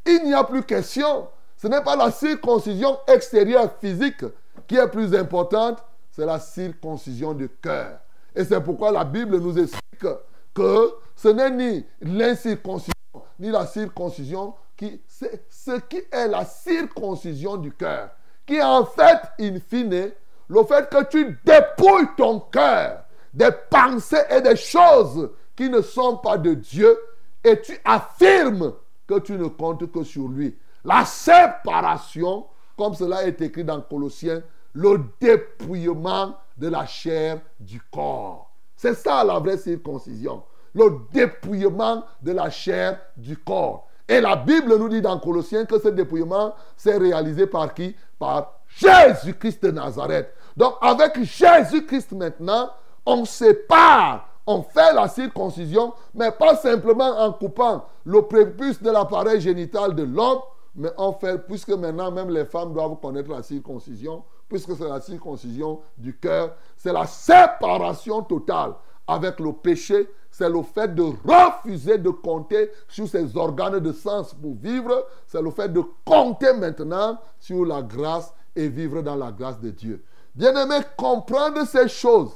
S3: il n'y a plus question. Ce n'est pas la circoncision extérieure physique qui est plus importante, c'est la circoncision du cœur. Et c'est pourquoi la Bible nous explique que ce n'est ni l'incirconcision, ni la circoncision, qui, c'est ce qui est la circoncision du cœur. Qui en fait, in fine, le fait que tu dépouilles ton cœur des pensées et des choses qui ne sont pas de Dieu et tu affirmes que tu ne comptes que sur lui. La séparation, comme cela est écrit dans Colossiens, le dépouillement de la chair du corps. C'est ça la vraie circoncision. Le dépouillement de la chair du corps. Et la Bible nous dit dans Colossiens que ce dépouillement s'est réalisé par qui? Par Jésus-Christ de Nazareth. Donc avec Jésus-Christ maintenant, on sépare, on fait la circoncision, mais pas simplement en coupant le prépuce de l'appareil génital de l'homme, mais on fait, puisque maintenant même les femmes doivent connaître la circoncision, puisque c'est la circoncision du cœur, c'est la séparation totale avec le péché, c'est le fait de refuser de compter sur ses organes de sens pour vivre, c'est le fait de compter maintenant sur la grâce et vivre dans la grâce de Dieu. Bien-aimé, comprendre ces choses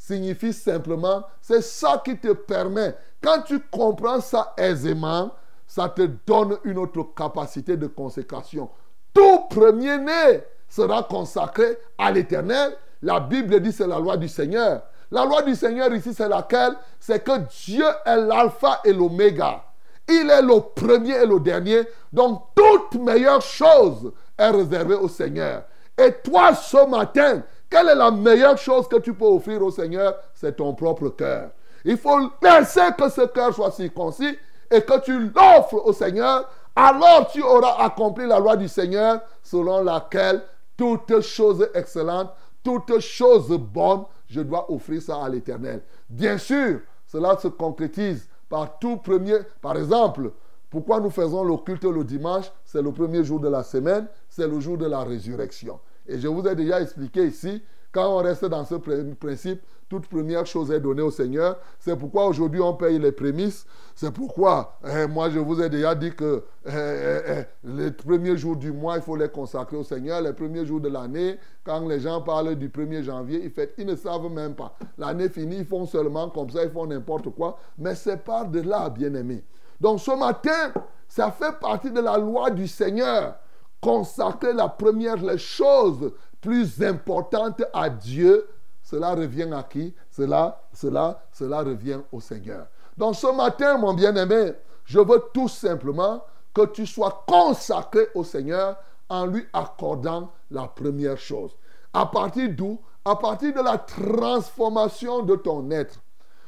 S3: signifie simplement, c'est ça qui te permet, quand tu comprends ça aisément, ça te donne une autre capacité de consécration. Tout premier-né sera consacré à l'éternel. La Bible dit c'est la loi du Seigneur. La loi du Seigneur ici, c'est laquelle? C'est que Dieu est l'alpha et l'oméga. Il est le premier et le dernier. Donc, toute meilleure chose est réservée au Seigneur. Et toi, ce matin, quelle est la meilleure chose que tu peux offrir au Seigneur? C'est ton propre cœur. Il faut laisser que ce cœur soit circoncis et que tu l'offres au Seigneur. Alors tu auras accompli la loi du Seigneur selon laquelle toute chose excellente, toute chose bonne, je dois offrir ça à l'Éternel. Bien sûr, cela se concrétise par tout premier. Par exemple, pourquoi nous faisons le culte le dimanche? C'est le premier jour de la semaine, c'est le jour de la résurrection. Et je vous ai déjà expliqué ici, quand on reste dans ce principe, toute première chose est donnée au Seigneur. C'est pourquoi aujourd'hui on paye les prémices. C'est pourquoi, eh, moi je vous ai déjà dit que eh, eh, les premiers jours du mois, il faut les consacrer au Seigneur. Les premiers jours de l'année, quand les gens parlent du 1er janvier, ils, ils ne savent même pas. L'année finie, ils font seulement comme ça, ils font n'importe quoi. Mais c'est pas de là, bien-aimé. Donc ce matin, ça fait partie de la loi du Seigneur consacrer la première, les choses plus importantes à Dieu, cela revient à qui? Cela, cela, cela revient au Seigneur. Donc ce matin, mon bien-aimé, je veux tout simplement que tu sois consacré au Seigneur en lui accordant la première chose. À partir d'où? À partir de la transformation de ton être.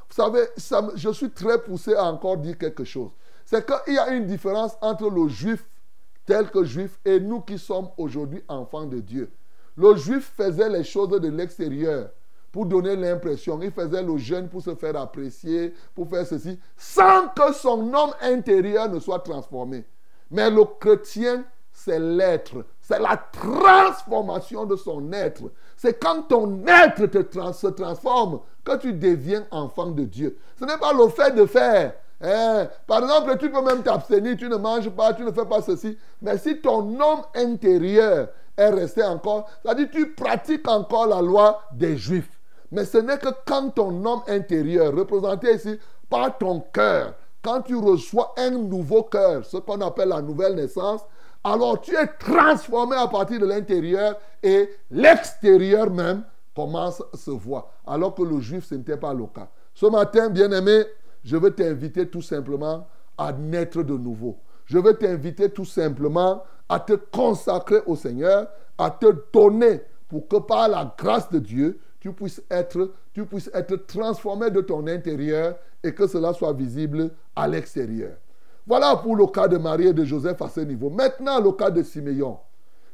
S3: Vous savez, je suis très poussé à encore dire quelque chose. C'est qu'il y a une différence entre le juif tel que juif et nous qui sommes aujourd'hui enfants de Dieu. Le juif faisait les choses de l'extérieur pour donner l'impression. Il faisait le jeûne pour se faire apprécier, pour faire ceci, sans que son homme intérieur ne soit transformé. Mais le chrétien, c'est l'être. C'est la transformation de son être. C'est quand ton être se transforme que tu deviens enfant de Dieu. Ce n'est pas le fait de faire. Hein. Par exemple, tu peux même t'abstenir, tu ne manges pas, tu ne fais pas ceci. Mais si ton homme intérieur est resté encore, c'est-à-dire tu pratiques encore la loi des Juifs. Mais ce n'est que quand ton homme intérieur, représenté ici par ton cœur, quand tu reçois un nouveau cœur, ce qu'on appelle la nouvelle naissance, alors tu es transformé à partir de l'intérieur et l'extérieur même commence à se voir. Alors que le juif, ce n'était pas le cas. Ce matin, bien-aimé, je veux t'inviter tout simplement à naître de nouveau. Je veux t'inviter tout simplement à te consacrer au Seigneur, à te donner pour que par la grâce de Dieu, tu puisses être, transformé de ton intérieur et que cela soit visible à l'extérieur. Voilà pour le cas de Marie et de Joseph à ce niveau. Maintenant, le cas de Siméon.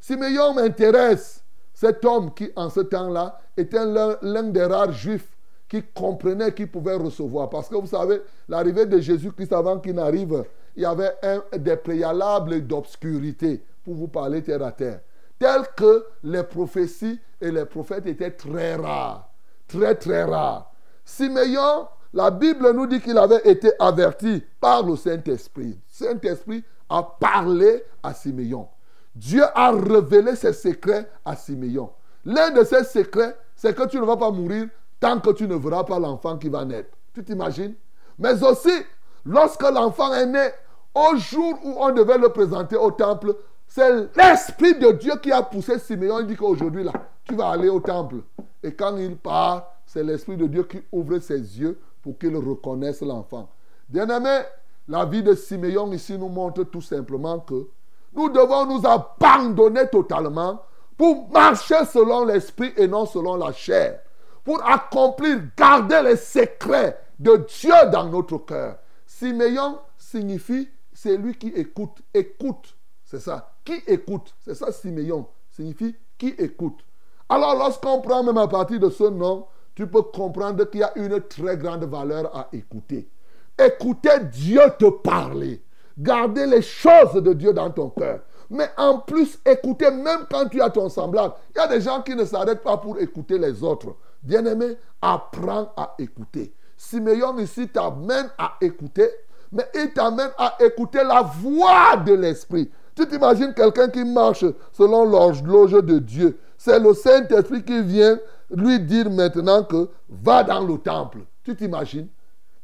S3: Siméon m'intéresse. Cet homme qui, en ce temps-là, était l'un des rares juifs qui comprenait qu'il pouvait recevoir. Parce que vous savez, l'arrivée de Jésus-Christ avant qu'il n'arrive, il y avait des préalables d'obscurité, pour vous parler terre à terre. Tel que les prophéties et les prophètes étaient très rares. Très, très rares. Siméon, la Bible nous dit qu'il avait été averti par le Saint-Esprit. Saint-Esprit a parlé à Siméon. Dieu a révélé ses secrets à Siméon. L'un de ses secrets, c'est que tu ne vas pas mourir tant que tu ne verras pas l'enfant qui va naître. Tu t'imagines? Mais aussi, lorsque l'enfant est né, au jour où on devait le présenter au temple, c'est l'Esprit de Dieu qui a poussé Siméon. Il dit qu'aujourd'hui, tu vas aller au temple. Et quand il part, c'est l'Esprit de Dieu qui ouvre ses yeux pour qu'il reconnaisse l'enfant. Bien-aimé, la vie de Siméon ici nous montre tout simplement que nous devons nous abandonner totalement pour marcher selon l'Esprit et non selon la chair pour accomplir, garder les secrets de Dieu dans notre cœur. Siméon signifie c'est lui qui écoute. Écoute, c'est ça. Qui écoute C'est ça Siméon signifie qui écoute. Alors lorsqu'on prend même à partir de ce nom, tu peux comprendre qu'il y a une très grande valeur à écouter. Écouter Dieu te parler. Garder les choses de Dieu dans ton cœur. Mais en plus, écouter même quand tu as ton semblable. Il y a des gens qui ne s'arrêtent pas pour écouter les autres. Bien-aimé, apprends à écouter. Siméon ici t'amène à écouter, mais il t'amène à écouter la voix de l'Esprit. Tu t'imagines quelqu'un qui marche selon l'horloge de Dieu. C'est le Saint-Esprit qui vient lui dire maintenant que va dans le temple. Tu t'imagines?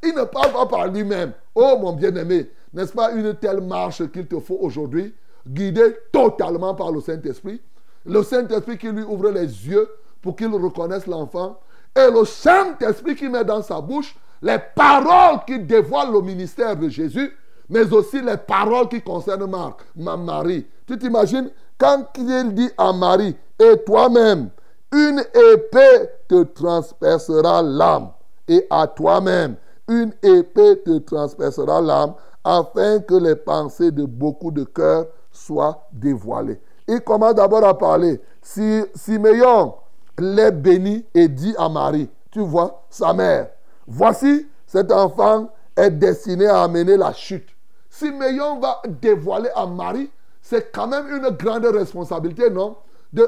S3: Il ne parle pas par lui-même. Oh mon bien-aimé, n'est-ce pas une telle marche qu'il te faut aujourd'hui, guidé totalement par le Saint-Esprit? Le Saint-Esprit qui lui ouvre les yeux pour qu'il reconnaisse l'enfant. Et le Saint-Esprit qui met dans sa bouche les paroles qui dévoilent le ministère de Jésus, mais aussi les paroles qui concernent Marc, ma Marie. Tu t'imagines quand il dit à Marie, et toi-même, une épée te transpercera l'âme, et à toi-même, une épée te transpercera l'âme, afin que les pensées de beaucoup de cœurs soient dévoilées. Il commence d'abord à parler. Si Siméon, les béni et dit à Marie, tu vois, sa mère, voici, cet enfant est destiné à amener la chute. Si Siméon va dévoiler à Marie, c'est quand même une grande responsabilité, non?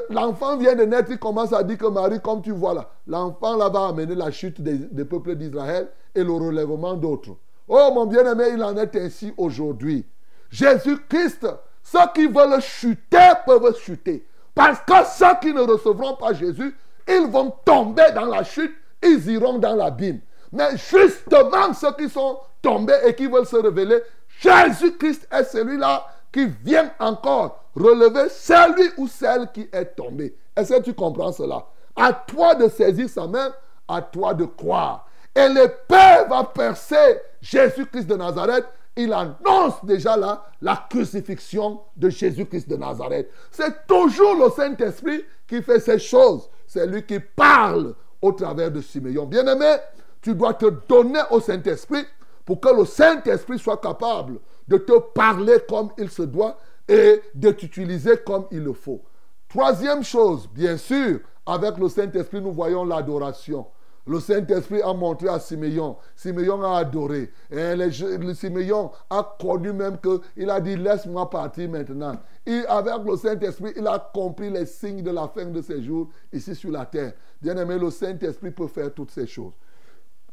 S3: L'enfant vient de naître, il commence à dire que Marie, comme tu vois là, l'enfant là va amener la chute des, des peuples d'Israël et le relèvement d'autres. Oh mon bien-aimé, il en est ainsi aujourd'hui. Jésus-Christ, ceux qui veulent chuter peuvent chuter. Parce que ceux qui ne recevront pas Jésus, ils vont tomber dans la chute, ils iront dans l'abîme. Mais justement, ceux qui sont tombés et qui veulent se révéler, Jésus-Christ est celui-là qui vient encore relever celui ou celle qui est tombé. Est-ce que tu comprends cela? À toi de saisir sa main, à toi de croire. Et l'épée va percer Jésus-Christ de Nazareth il annonce déjà là la crucifixion de Jésus-Christ de Nazareth. C'est toujours le Saint-Esprit qui fait ces choses. C'est lui qui parle au travers de Siméon. Bien-aimé, tu dois te donner au Saint-Esprit pour que le Saint-Esprit soit capable de te parler comme il se doit et de t'utiliser comme il le faut. Troisième chose, bien sûr, avec le Saint-Esprit, nous voyons l'adoration. Le Saint-Esprit a montré à Siméon. Siméon a adoré. Et le, Siméon a connu même qu'il a dit Laisse-moi partir maintenant. Et avec le Saint-Esprit, il a compris les signes de la fin de ses jours ici sur la terre. Bien aimé, le Saint-Esprit peut faire toutes ces choses.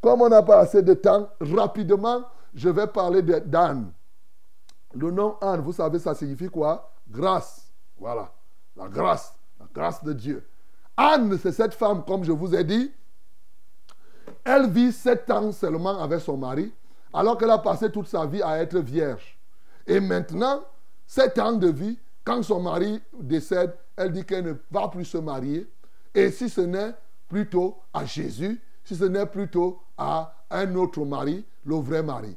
S3: Comme on n'a pas assez de temps, rapidement, je vais parler d'Anne. Le nom Anne, vous savez, ça signifie quoi? Grâce. Voilà. La grâce. La grâce de Dieu. Anne, c'est cette femme, comme je vous ai dit, elle vit sept ans seulement avec son mari, alors qu'elle a passé toute sa vie à être vierge. Et maintenant, sept ans de vie, quand son mari décède, elle dit qu'elle ne va plus se marier. Et si ce n'est plutôt à Jésus, si ce n'est plutôt à un autre mari, le vrai mari.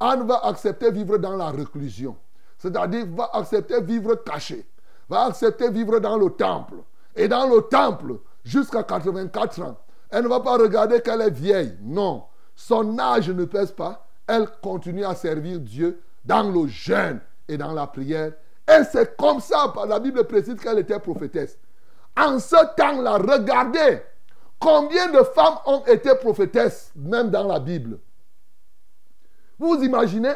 S3: Anne va accepter vivre dans la reclusion. C'est-à-dire va accepter vivre caché. Va accepter vivre dans le temple. Et dans le temple, jusqu'à 84 ans. Elle ne va pas regarder qu'elle est vieille. Non. Son âge ne pèse pas. Elle continue à servir Dieu dans le jeûne et dans la prière. Et c'est comme ça, la Bible précise qu'elle était prophétesse. En ce temps-là, regardez combien de femmes ont été prophétesses, même dans la Bible? Vous imaginez?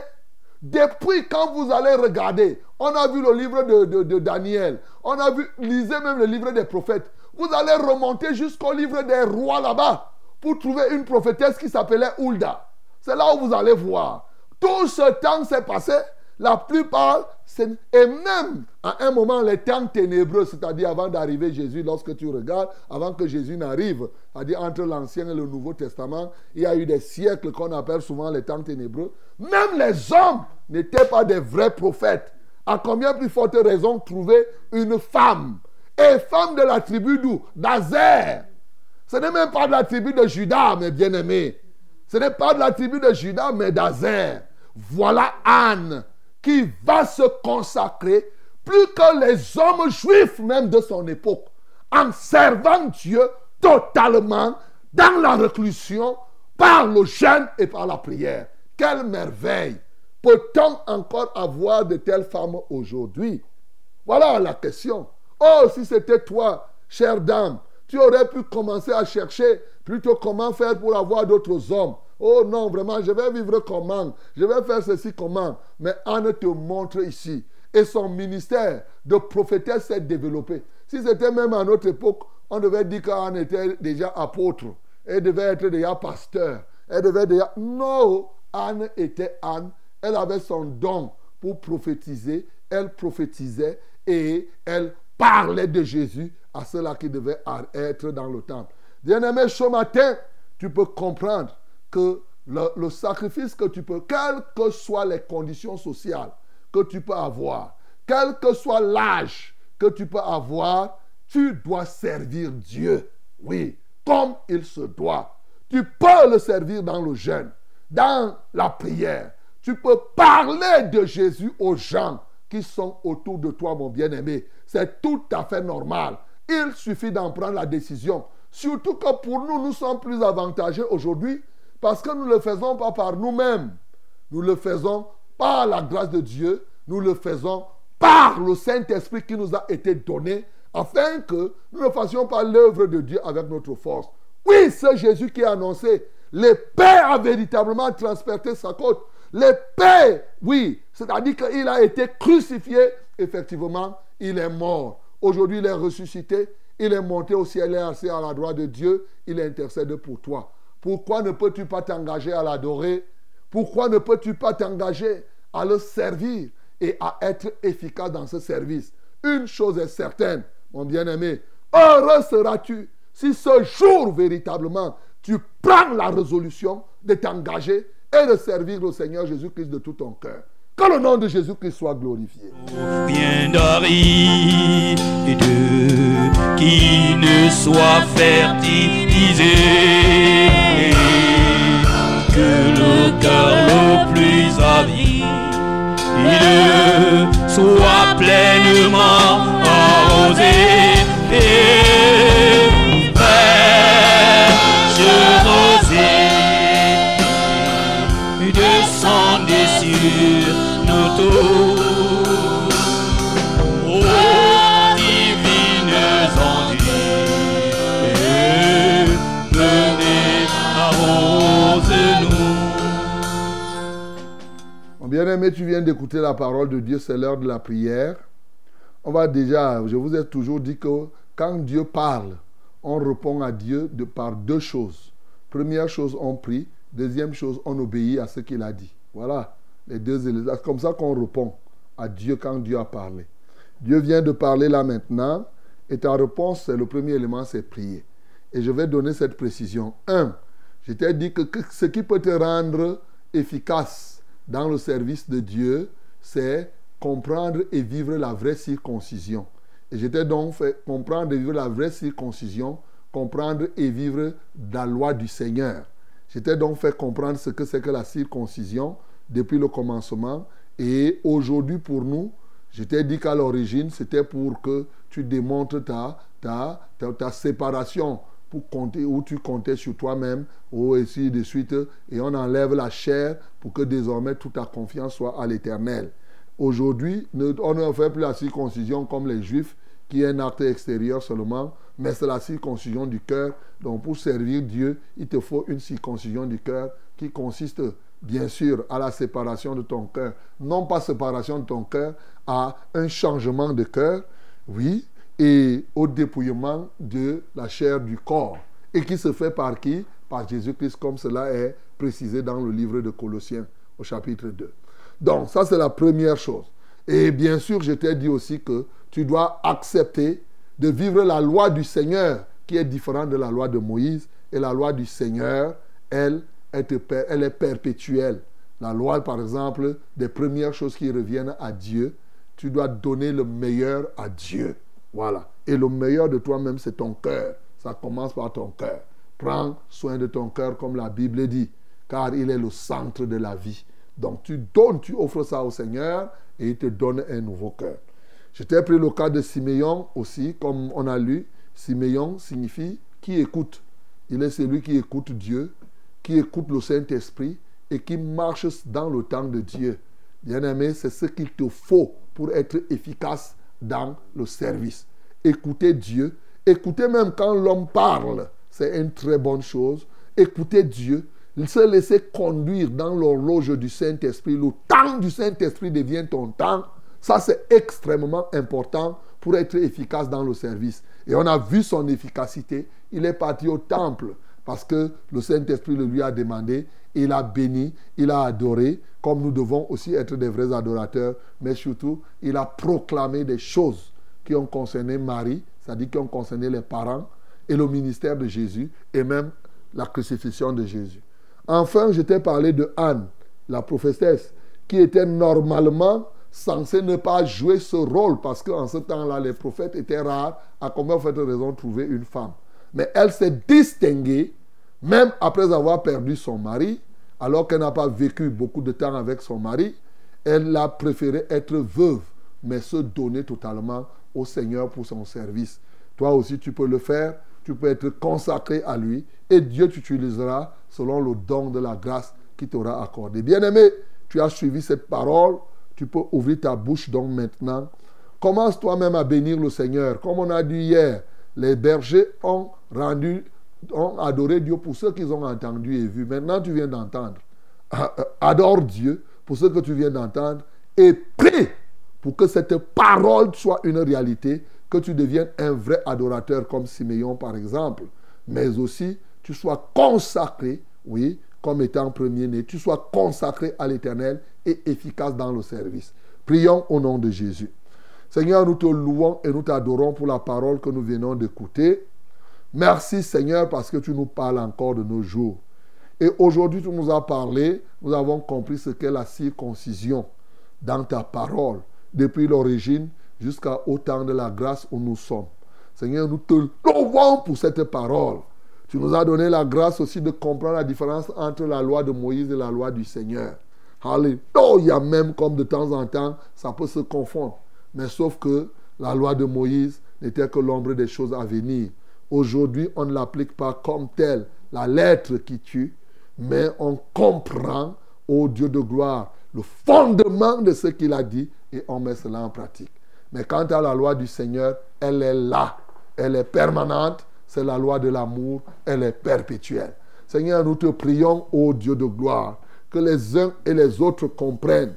S3: Depuis quand vous allez regarder, on a vu le livre de, Daniel, on a vu, lisez même le livre des prophètes. Vous allez remonter jusqu'au livre des rois là-bas pour trouver une prophétesse qui s'appelait Hulda. C'est là où vous allez voir. Tout ce temps s'est passé. La plupart, et même à un moment, les temps ténébreux, c'est-à-dire avant d'arriver Jésus, lorsque tu regardes, avant que Jésus n'arrive, c'est-à-dire entre l'Ancien et le Nouveau Testament, il y a eu des siècles qu'on appelle souvent les temps ténébreux. Même les hommes n'étaient pas des vrais prophètes. À combien plus forte raison trouver une femme? Et femme de la tribu d'où? D'Azer. Ce n'est même pas de la tribu de Judas, mes bien-aimés. Ce n'est pas de la tribu de Judas, mais d'Azer. Voilà Anne qui va se consacrer plus que les hommes juifs même de son époque, en servant Dieu totalement dans la reclusion, par le jeûne et par la prière. Quelle merveille Peut-on encore avoir de telles femmes aujourd'hui? Voilà la question. Oh, si c'était toi, chère dame, tu aurais pu commencer à chercher plutôt comment faire pour avoir d'autres hommes. Oh non, vraiment, je vais vivre comment? Je vais faire ceci comment? Mais Anne te montre ici. Et son ministère de prophétesse s'est développé. Si c'était même à notre époque, on devait dire qu'Anne était déjà apôtre. Elle devait être déjà pasteur. Elle devait déjà... Non, Anne était Anne. Elle avait son don pour prophétiser. Elle prophétisait et elle parlait de Jésus à ceux-là qui devaient être dans le temple. Bien-aimé, ce matin, tu peux comprendre que le, sacrifice que tu peux, quelles que soient les conditions sociales que tu peux avoir, quel que soit l'âge que tu peux avoir, tu dois servir Dieu. Oui, comme il se doit. Tu peux le servir dans le jeûne, dans la prière. Tu peux parler de Jésus aux gens qui sont autour de toi, mon bien-aimé. C'est tout à fait normal. Il suffit d'en prendre la décision. Surtout que pour nous, nous sommes plus avantagés aujourd'hui parce que nous ne le faisons pas par nous-mêmes. Nous le faisons par la grâce de Dieu. Nous le faisons par le Saint-Esprit qui nous a été donné afin que nous ne fassions pas l'œuvre de Dieu avec notre force. Oui, c'est Jésus qui a annoncé. L'épée a véritablement transpercé sa côte. L'épée, oui, c'est-à-dire qu'il a été crucifié. Effectivement, il est mort. Aujourd'hui, il est ressuscité. Il est monté au ciel et assis à la droite de Dieu. Il intercède pour toi. Pourquoi ne peux-tu pas t'engager à l'adorer? Pourquoi ne peux-tu pas t'engager à le servir et à être efficace dans ce service? Une chose est certaine, mon bien-aimé, heureux seras-tu si ce jour véritablement tu prends la résolution de t'engager et de servir le Seigneur Jésus-Christ de tout ton cœur. Que le nom de Jésus-Christ soit glorifié.
S1: Bien qui ne soit fertilisé, que le cœur le plus avide soit pleinement arrosé.
S3: Bien-aimé, tu viens d'écouter la parole de Dieu, c'est l'heure de la prière. On va déjà, je vous ai toujours dit que quand Dieu parle, on répond à Dieu de par deux choses. Première chose, on prie. Deuxième chose, on obéit à ce qu'il a dit. Voilà les deux. C'est comme ça qu'on répond à Dieu quand Dieu a parlé. Dieu vient de parler là maintenant. Et ta réponse, le premier élément, c'est prier. Et je vais donner cette précision. Un, je t'ai dit que ce qui peut te rendre efficace dans le service de Dieu, c'est comprendre et vivre la vraie circoncision. Et je t'ai donc fait comprendre et vivre la vraie circoncision, comprendre et vivre la loi du Seigneur. Je t'ai donc fait comprendre ce que c'est que la circoncision depuis le commencement. Et aujourd'hui, pour nous, je t'ai dit qu'à l'origine, c'était pour que tu démontres ta, ta, ta, séparation pour compter, où tu comptais sur toi-même, ou ainsi de suite, et on enlève la chair pour que désormais toute ta confiance soit à l'éternel. Aujourd'hui, on ne fait plus la circoncision comme les juifs, qui est un acte extérieur seulement, mais c'est la circoncision du cœur. Donc pour servir Dieu, il te faut une circoncision du cœur qui consiste bien sûr à la séparation de ton cœur. Non pas séparation de ton cœur, à un changement de cœur, oui, et au dépouillement de la chair du corps. Et qui se fait par qui? Par Jésus-Christ, comme cela est précisé dans le livre de Colossiens au chapitre 2. Donc ça, c'est la première chose. Et bien sûr, je t'ai dit aussi que tu dois accepter de vivre la loi du Seigneur, qui est différente de la loi de Moïse. Et la loi du Seigneur, elle, elle, est perpétuelle. La loi, par exemple, des premières choses qui reviennent à Dieu, tu dois donner le meilleur à Dieu. Voilà. Et le meilleur de toi-même, c'est ton cœur. Ça commence par ton cœur. Prends soin de ton cœur, comme la Bible dit, car il est le centre de la vie. Donc tu donnes, tu offres ça au Seigneur et il te donne un nouveau cœur. Je t'ai pris le cas de Siméon aussi, comme on a lu. Siméon signifie qui écoute. Il est celui qui écoute Dieu, qui écoute le Saint-Esprit et qui marche dans le temps de Dieu. Bien-aimé, c'est ce qu'il te faut pour être efficace dans le service. Écouter Dieu, écouter même quand l'homme parle, c'est une très bonne chose. Écouter Dieu, se laisser conduire dans l'horloge du Saint-Esprit. Le temps du Saint-Esprit devient ton temps. Ça, c'est extrêmement important pour être efficace dans le service. Et on a vu son efficacité. Il est parti au temple parce que le Saint-Esprit lui a demandé. Il a béni, il a adoré, comme nous devons aussi être des vrais adorateurs. Mais surtout, il a proclamé des choses qui ont concerné Marie, c'est-à-dire qui ont concerné les parents et le ministère de Jésus et même la crucifixion de Jésus. Enfin, je t'ai parlé de Anne, la prophétesse, qui était normalement censée ne pas jouer ce rôle parce qu'en ce temps-là, les prophètes étaient rares. À combien faites raison trouver une femme Mais elle s'est distinguée, même après avoir perdu son mari, alors qu'elle n'a pas vécu beaucoup de temps avec son mari. Elle a préféré être veuve, mais se donner totalement au Seigneur pour son service. Toi aussi, tu peux le faire. Tu peux être consacré à lui et Dieu t'utilisera selon le don de la grâce qui t'aura accordé. Bien-aimé, tu as suivi cette parole. Tu peux ouvrir ta bouche donc maintenant. Commence toi-même à bénir le Seigneur. Comme on a dit hier, les bergers ont rendu, ont adoré Dieu pour ce qu'ils ont entendu et vu. Maintenant, tu viens d'entendre. Adore Dieu pour ce que tu viens d'entendre et prie pour que cette parole soit une réalité, que tu deviennes un vrai adorateur comme Siméon par exemple, mais aussi tu sois consacré, oui, comme étant premier-né, tu sois consacré à l'Éternel et efficace dans le service. Prions au nom de Jésus. Seigneur, nous te louons et nous t'adorons pour la parole que nous venons d'écouter. Merci Seigneur parce que tu nous parles encore de nos jours. Et aujourd'hui, tu nous as parlé, nous avons compris ce qu'est la circoncision dans ta parole, depuis l'origine jusqu'au temps de la grâce où nous sommes. Seigneur, nous te louons pour cette parole. Tu nous as donné la grâce aussi de comprendre la différence entre la loi de Moïse et la loi du Seigneur. Alléluia, même comme de temps en temps, ça peut se confondre. Mais sauf que la loi de Moïse n'était que l'ombre des choses à venir. Aujourd'hui, on ne l'applique pas comme telle, la lettre qui tue, mais on comprend, ô Dieu de gloire, le fondement de ce qu'il a dit et on met cela en pratique. Mais quant à la loi du Seigneur, elle est là, elle est permanente, c'est la loi de l'amour, elle est perpétuelle. Seigneur, nous te prions, ô Dieu de gloire, que les uns et les autres comprennent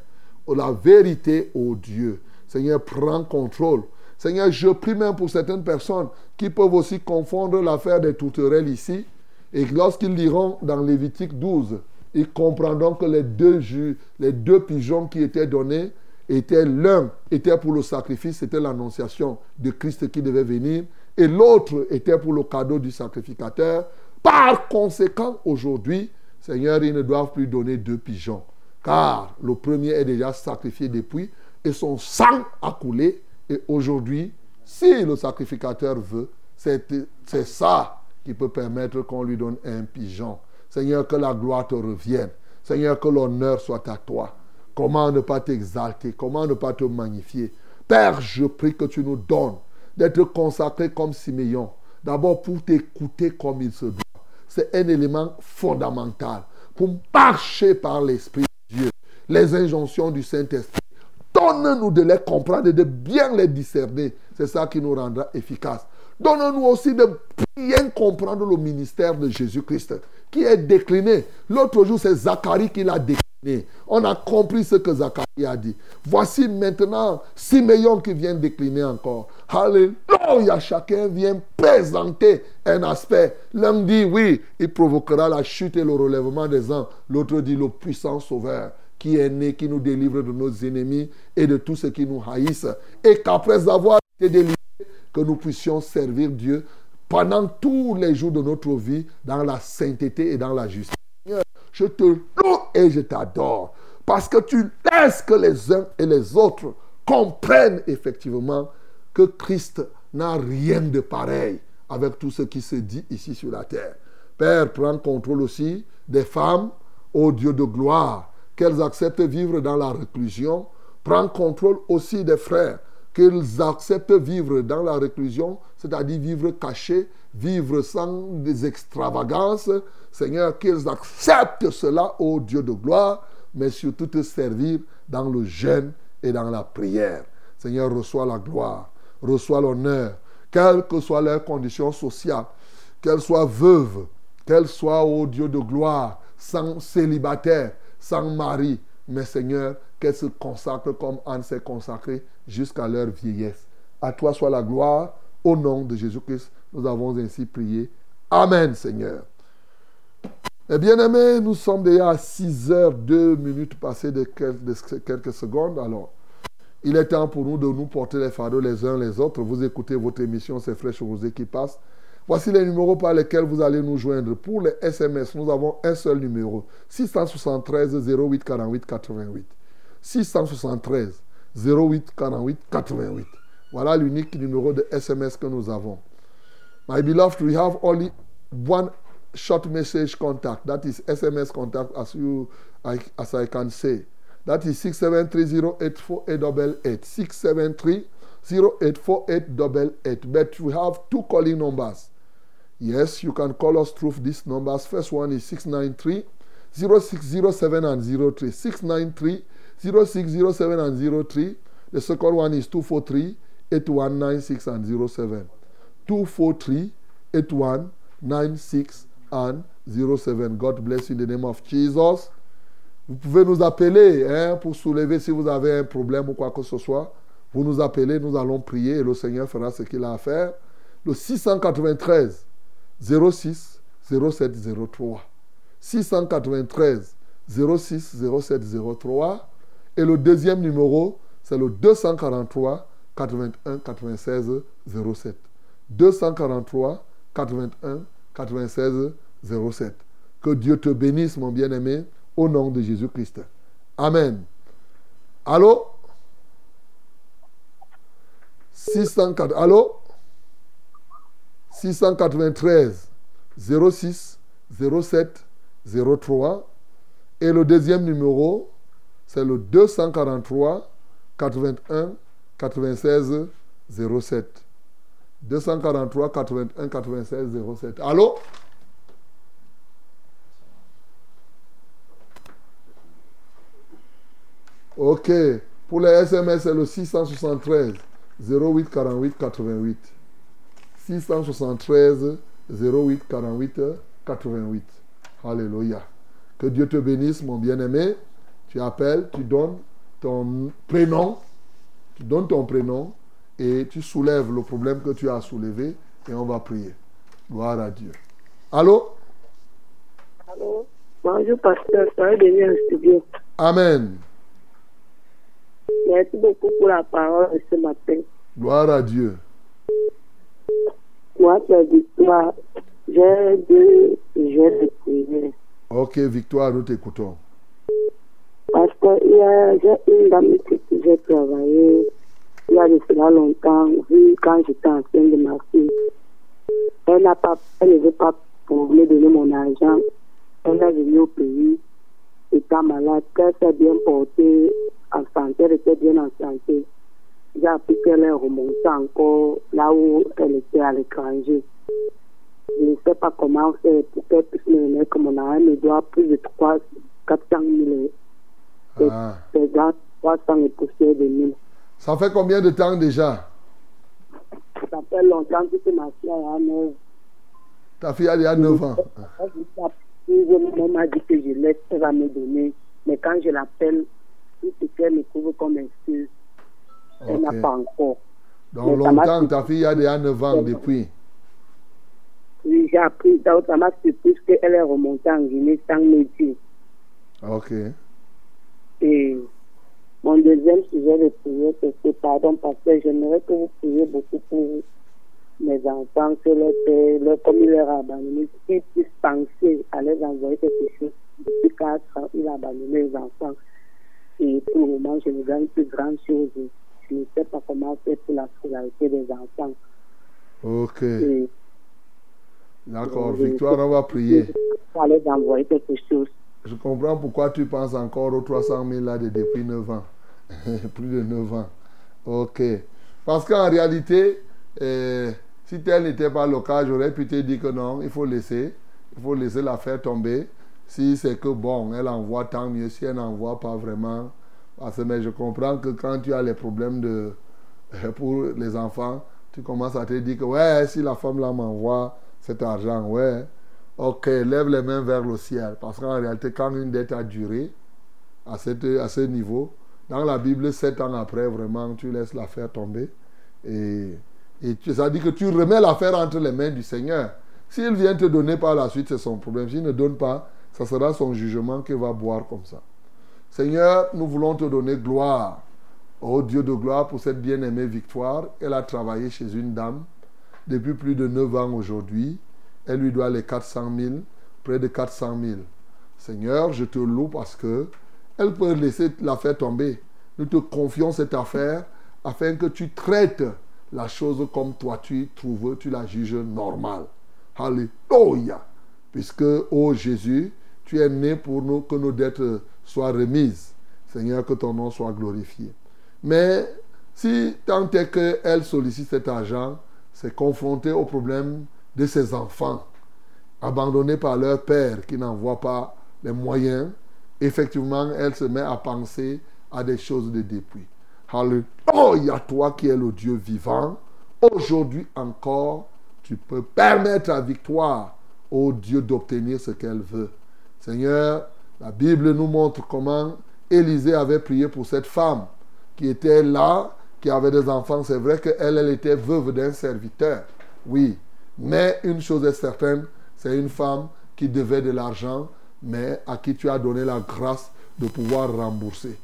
S3: la vérité, ô Dieu. Seigneur, prends contrôle. Seigneur, je prie même pour certaines personnes qui peuvent aussi confondre l'affaire des tourterelles ici. Et lorsqu'ils liront dans Lévitique 12, ils comprendront que les deux, les deux pigeons qui étaient donnés étaient l'un était pour le sacrifice, c'était l'annonciation de Christ qui devait venir, et l'autre était pour le cadeau du sacrificateur. Par conséquent, aujourd'hui, Seigneur, ils ne doivent plus donner deux pigeons, car le premier est déjà sacrifié depuis, et son sang a coulé, et aujourd'hui, si le sacrificateur veut, c'est ça qui peut permettre qu'on lui donne un pigeon. Seigneur, que la gloire te revienne. Seigneur, que l'honneur soit à toi. Comment ne pas t'exalter? Comment ne pas te magnifier? Père, je prie que tu nous donnes d'être consacrés comme Siméon, D'abord pour t'écouter comme il se doit. C'est un élément fondamental pour marcher par l'Esprit de Dieu. Les injonctions du Saint-Esprit. Donne-nous de les comprendre et de bien les discerner. C'est ça qui nous rendra efficaces. Donne-nous aussi de bien comprendre le ministère de Jésus-Christ qui est décliné. L'autre jour, c'est Zacharie qui l'a décliné. On a compris ce que Zacharie a dit. Voici maintenant Simeon qui vient décliner encore. Alléluia, chacun vient présenter un aspect. L'un dit oui, il provoquera la chute et le relèvement des uns. L'autre dit le puissant sauveur qui est né, qui nous délivre de nos ennemis et de tous ceux qui nous haïssent. Et qu'après avoir été délivrés, que nous puissions servir Dieu pendant tous les jours de notre vie dans la sainteté et dans la justice. Je te loue et je t'adore parce que tu laisses que les uns et les autres comprennent effectivement que Christ n'a rien de pareil avec tout ce qui se dit ici sur la terre. Père, prends contrôle aussi des femmes, ô Dieu de gloire, qu'elles acceptent vivre dans la réclusion. Prends contrôle aussi des frères qu'ils acceptent vivre dans la réclusion, c'est-à-dire vivre caché, vivre sans des extravagances. Seigneur, qu'ils acceptent cela, ô Dieu de gloire, mais surtout te servir dans le jeûne et dans la prière. Seigneur, reçois la gloire, reçois l'honneur, quelles que soient leurs conditions sociales, qu'elles soient veuves, qu'elles soient, ô Dieu de gloire, sans célibataire, sans mari, mais Seigneur, qu'elles se consacrent comme Anne s'est consacrée jusqu'à leur vieillesse. À toi soit la gloire. Au nom de Jésus-Christ, nous avons ainsi prié. Amen, Seigneur. Eh bien aimés, nous sommes déjà à 6 heures 2 minutes passées de quelques secondes. Alors, il est temps pour nous de nous porter les fardeaux les uns les autres. Vous écoutez votre émission, c'est Fraîche Rosée qui passe. Voici les numéros par lesquels vous allez nous joindre. Pour les SMS, nous avons un seul numéro 673 08 48 88. 673 08 48 88. Voilà l'unique numéro de SMS que nous avons. My beloved, we have only one short message contact. That is SMS contact, as you as I can say. That is 673084888. 673084888. But we have two calling numbers. Yes, you can call us through these numbers. First one is 693 0607 and 03. 693 0607 and 03. The second one is 243 8196 and 07. 243 8196 and 07. God bless you in the name of Jesus. Vous pouvez nous appeler hein, pour soulever si vous avez un problème ou quoi que ce soit. Vous nous appelez, nous allons prier et le Seigneur fera ce qu'il a à faire. Le 693 06 07 03. 693 06 07 03. Et le deuxième numéro, c'est le 243 81 96 07. 243 81 96 07. Que Dieu te bénisse, mon bien-aimé, au nom de Jésus-Christ. Amen. Allô? 604. Allô? 693 06 07 03. Et le deuxième numéro, c'est le 243 81 96 07. 243 81 96 07. Allô? Ok. Pour les SMS, c'est le 673 08 48 88. 673 08 48 88. Alléluia. Que Dieu te bénisse, mon bien-aimé. Tu appelles, tu donnes ton prénom, tu donnes ton prénom et tu soulèves le problème que tu as soulevé et on va prier. Gloire à Dieu. Allô?
S6: Allô? Bonjour, pasteur. Ça va venir en studio.
S3: Amen.
S6: Merci beaucoup pour la parole de ce matin.
S3: Gloire à Dieu.
S6: Moi, c'est Victoire. J'ai deux jeunes de prière.
S3: Ok, Victoire, nous t'écoutons.
S6: Parce que j'ai une dame avec qui j'ai travaillé il y a de cela longtemps, vu quand j'étais enceinte de ma fille. Elle n'a pas, elle ne veut pas pour me donner mon argent. Elle est venue au pays, étant malade, qu'elle s'est bien portée en santé, elle était bien en santé. J'ai appris qu'elle est remontée encore là où elle était à l'étranger. Je ne sais pas comment faire pour qu'elle puisse me remettre comme on a. Elle me doit plus de 3, 400 000. C'est
S3: Ah.
S6: c'est dans 300 et poussières de mille.
S3: Ça fait combien de temps déjà?
S6: Ça fait longtemps que ma fille a 9
S3: Ta fille a déjà 9 ans.
S6: Elle m'a dit que je laisse, elle va me donner. Mais quand je l'appelle, tout ce qu'elle me trouve comme excuse, elle n'a pas encore.
S3: Donc longtemps, ta fille a déjà 9 ans depuis.
S6: Oui, j'ai appris ça, ça m'a surpris qu'elle est remontée en Guinée sans me dire.
S3: Ok.
S6: Et mon deuxième sujet de prière, c'est que, pardon, parce que j'aimerais que vous priez beaucoup pour mes enfants, que leur père, leur, comme il leur a abandonné, qu'ils puissent penser à les envoyer quelque chose. Depuis 4 ans, il a abandonné les enfants. Et pour le moment, je ne gagne plus grand chose. Je ne sais pas comment faire pour la scolarité des enfants.
S3: Ok.
S6: Et
S3: D'accord. Victoire, on va prier.
S6: envoyer quelque chose.
S3: Je comprends pourquoi tu penses encore aux 300 000 là de depuis 9 ans. *laughs* Plus de 9 ans. Ok. Parce qu'en réalité, euh, si tel n'était pas le cas, j'aurais pu te dire que non, il faut laisser. Il faut laisser la faire tomber. Si c'est que bon, elle envoie tant mieux. Si elle n'envoie pas vraiment. Parce que mais je comprends que quand tu as les problèmes de, pour les enfants, tu commences à te dire que ouais, si la femme là m'envoie cet argent, ouais. Ok, lève les mains vers le ciel. Parce qu'en réalité, quand une dette a duré à, cette, à ce niveau, dans la Bible, sept ans après, vraiment, tu laisses l'affaire tomber. Et, et ça dit que tu remets l'affaire entre les mains du Seigneur. S'il vient te donner par la suite, c'est son problème. S'il ne donne pas, ça sera son jugement qu'il va boire comme ça. Seigneur, nous voulons te donner gloire. Oh Dieu de gloire pour cette bien-aimée victoire. Elle a travaillé chez une dame depuis plus de 9 ans aujourd'hui. Elle lui doit les 400 000, près de 400 000. Seigneur, je te loue parce que elle peut laisser l'affaire tomber. Nous te confions cette affaire afin que tu traites la chose comme toi tu trouves, tu la juges normale. Alléluia. Puisque, ô Jésus, tu es né pour nous que nos dettes soient remises. Seigneur, que ton nom soit glorifié. Mais si tant est qu'elle sollicite cet argent, c'est confronté au problème de ses enfants, abandonnés par leur père qui n'envoie pas les moyens. Effectivement, elle se met à penser à des choses de depuis. Alléluia, toi qui es le Dieu vivant, aujourd'hui encore, tu peux permettre à victoire, au Dieu, d'obtenir ce qu'elle veut. Seigneur, la Bible nous montre comment Élisée avait prié pour cette femme qui était là, qui avait des enfants. C'est vrai qu'elle, elle était veuve d'un serviteur. Oui. Mais une chose est certaine, c'est une femme qui devait de l'argent, mais à qui tu as donné la grâce de pouvoir rembourser.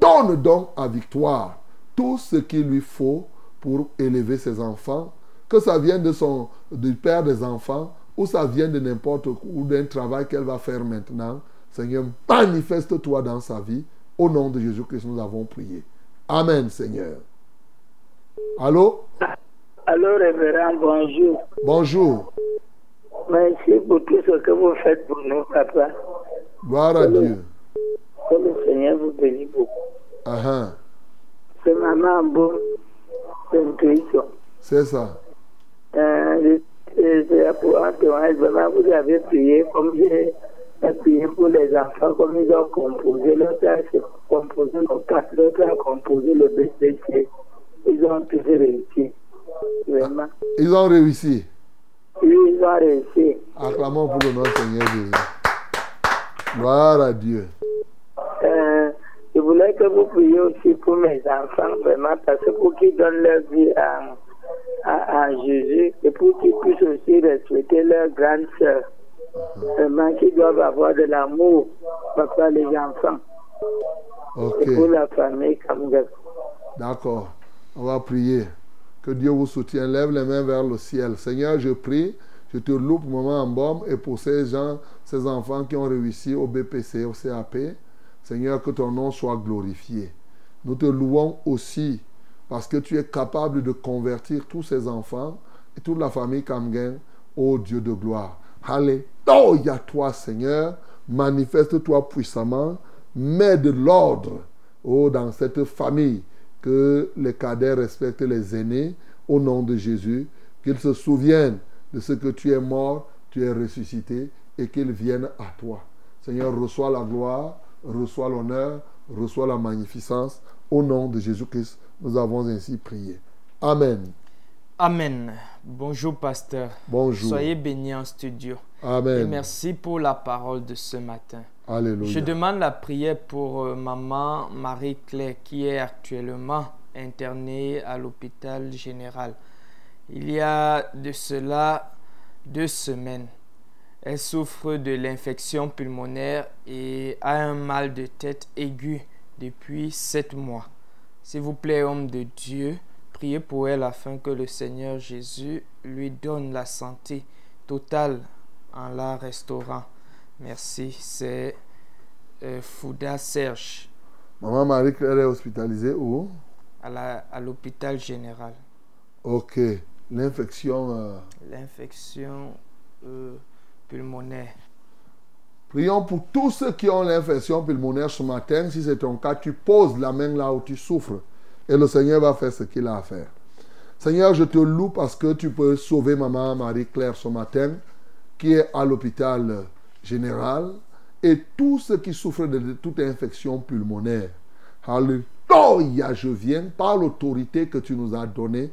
S3: Donne donc à Victoire tout ce qu'il lui faut pour élever ses enfants, que ça vienne de son, du père des enfants, ou ça vienne de n'importe où, d'un travail qu'elle va faire maintenant. Seigneur, manifeste-toi dans sa vie. Au nom de Jésus-Christ, nous avons prié. Amen, Seigneur. Allô?
S7: Allô, révérend, bonjour.
S3: Bonjour.
S7: Merci pour tout ce que vous faites pour nous, papa.
S3: Gloire à Dieu.
S7: Que le Seigneur vous bénisse beaucoup.
S3: Ah, ah.
S7: C'est maman d'intuition.
S3: C'est ça.
S7: Euh, je- c'est pour un témoignage. Vraiment, vous avez prié comme j'ai j'ai prié pour les enfants, comme ils ont composé. L'autre a composé le quatre, l'autre a composé le BCC. Ils ont tous réussi. Vraiment.
S3: Ils ont réussi.
S7: Oui, ils ont réussi.
S3: Acclamons pour le nom Seigneur Jésus. Gloire à Dieu.
S7: Euh, je voulais que vous priez aussi pour mes enfants, vraiment, parce que pour qu'ils donnent leur vie à, à, à Jésus et pour qu'ils puissent aussi respecter leur grande sœur. Vraiment, qu'ils doivent avoir de l'amour, papa, les enfants, et pour la famille.
S3: D'accord. On va prier. Que Dieu vous soutienne. Lève les mains vers le ciel. Seigneur, je prie. Je te loue pour maman en bombe et pour ces gens, ces enfants qui ont réussi au BPC, au CAP. Seigneur, que ton nom soit glorifié. Nous te louons aussi parce que tu es capable de convertir tous ces enfants et toute la famille Kamgen au Dieu de gloire. Alléluia, toi Seigneur, manifeste-toi puissamment, mets de l'ordre oh, dans cette famille, que les cadets respectent les aînés au nom de Jésus, qu'ils se souviennent de ce que tu es mort, tu es ressuscité et qu'il vienne à toi. Seigneur, reçois la gloire, reçois l'honneur, reçois la magnificence. Au nom de Jésus-Christ, nous avons ainsi prié. Amen.
S8: Amen. Bonjour, pasteur.
S3: Bonjour.
S8: Soyez bénis en studio.
S3: Amen.
S8: Et merci pour la parole de ce matin.
S3: Alléluia.
S8: Je demande la prière pour euh, maman Marie-Claire qui est actuellement internée à l'hôpital général. Il y a de cela deux semaines. Elle souffre de l'infection pulmonaire et a un mal de tête aigu depuis sept mois. S'il vous plaît, homme de Dieu, priez pour elle afin que le Seigneur Jésus lui donne la santé totale en la restaurant. Merci. C'est euh, Fouda Serge
S3: Maman Marie-Claire est hospitalisée où?
S8: À la- à l'hôpital général.
S3: Ok. L'infection. euh,
S8: L'infection euh, pulmonaire.
S3: Prions pour tous ceux qui ont l'infection pulmonaire ce matin. Si c'est ton cas, tu poses la main là où tu souffres. Et le Seigneur va faire ce qu'il a à faire. Seigneur, je te loue parce que tu peux sauver maman Marie-Claire ce matin, qui est à l'hôpital général, et tous ceux qui souffrent de toute infection pulmonaire. Alléluia, je viens par l'autorité que tu nous as donnée,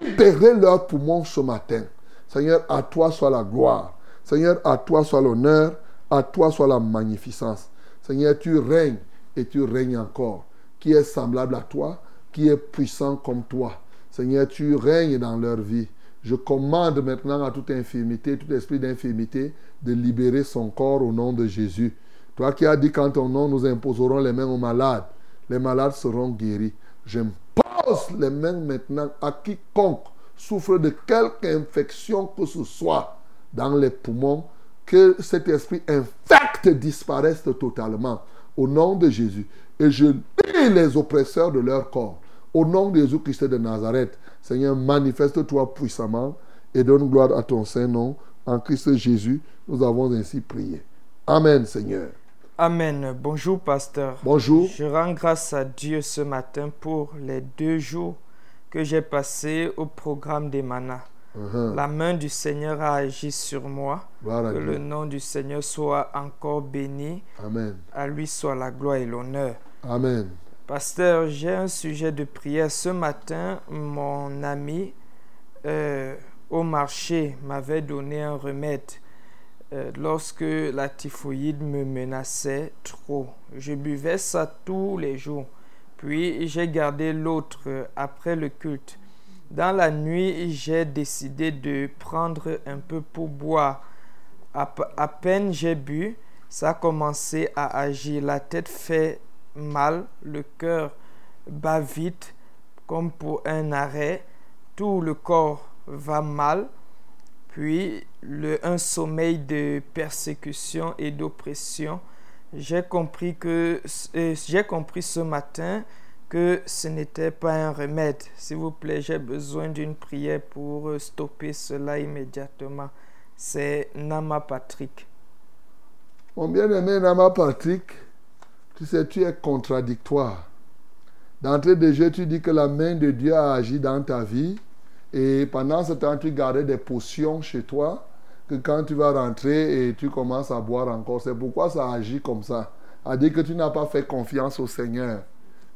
S3: libérer leurs poumons ce matin. Seigneur, à toi soit la gloire. Seigneur, à toi soit l'honneur, à toi soit la magnificence. Seigneur, tu règnes et tu règnes encore. Qui est semblable à toi, qui est puissant comme toi. Seigneur, tu règnes dans leur vie. Je commande maintenant à toute infirmité, tout esprit d'infirmité, de libérer son corps au nom de Jésus. Toi qui as dit qu'en ton nom, nous imposerons les mains aux malades, les malades seront guéris. J'impose les mains maintenant à quiconque souffre de quelque infection que ce soit dans les poumons, que cet esprit infecte disparaisse totalement au nom de Jésus. Et je lis les oppresseurs de leur corps. Au nom de Jésus-Christ de Nazareth, Seigneur, manifeste-toi puissamment et donne gloire à ton Saint-Nom. En Christ Jésus, nous avons ainsi prié. Amen, Seigneur.
S8: Amen. Bonjour, pasteur.
S3: Bonjour.
S8: Je rends grâce à Dieu ce matin pour les deux jours que j'ai passés au programme des manas.
S3: Uh-huh.
S8: La main du Seigneur a agi sur moi. Que
S3: Dieu.
S8: le nom du Seigneur soit encore béni.
S3: Amen.
S8: À lui soit la gloire et l'honneur.
S3: Amen.
S8: Pasteur, j'ai un sujet de prière. Ce matin, mon ami euh, au marché m'avait donné un remède euh, lorsque la typhoïde me menaçait trop. Je buvais ça tous les jours. Puis j'ai gardé l'autre euh, après le culte. Dans la nuit, j'ai décidé de prendre un peu pour boire. À, à peine j'ai bu, ça a commencé à agir. La tête fait mal, le cœur bat vite, comme pour un arrêt. Tout le corps va mal. Puis le, un sommeil de persécution et d'oppression. J'ai compris que euh, j'ai compris ce matin que ce n'était pas un remède. S'il vous plaît, j'ai besoin d'une prière pour stopper cela immédiatement. C'est Nama Patrick.
S3: Mon bien-aimé Nama Patrick, tu sais, tu es contradictoire. D'entrée de jeu, tu dis que la main de Dieu a agi dans ta vie et pendant ce temps, tu gardais des potions chez toi que quand tu vas rentrer et tu commences à boire encore, c'est pourquoi ça agit comme ça. A dit que tu n'as pas fait confiance au Seigneur.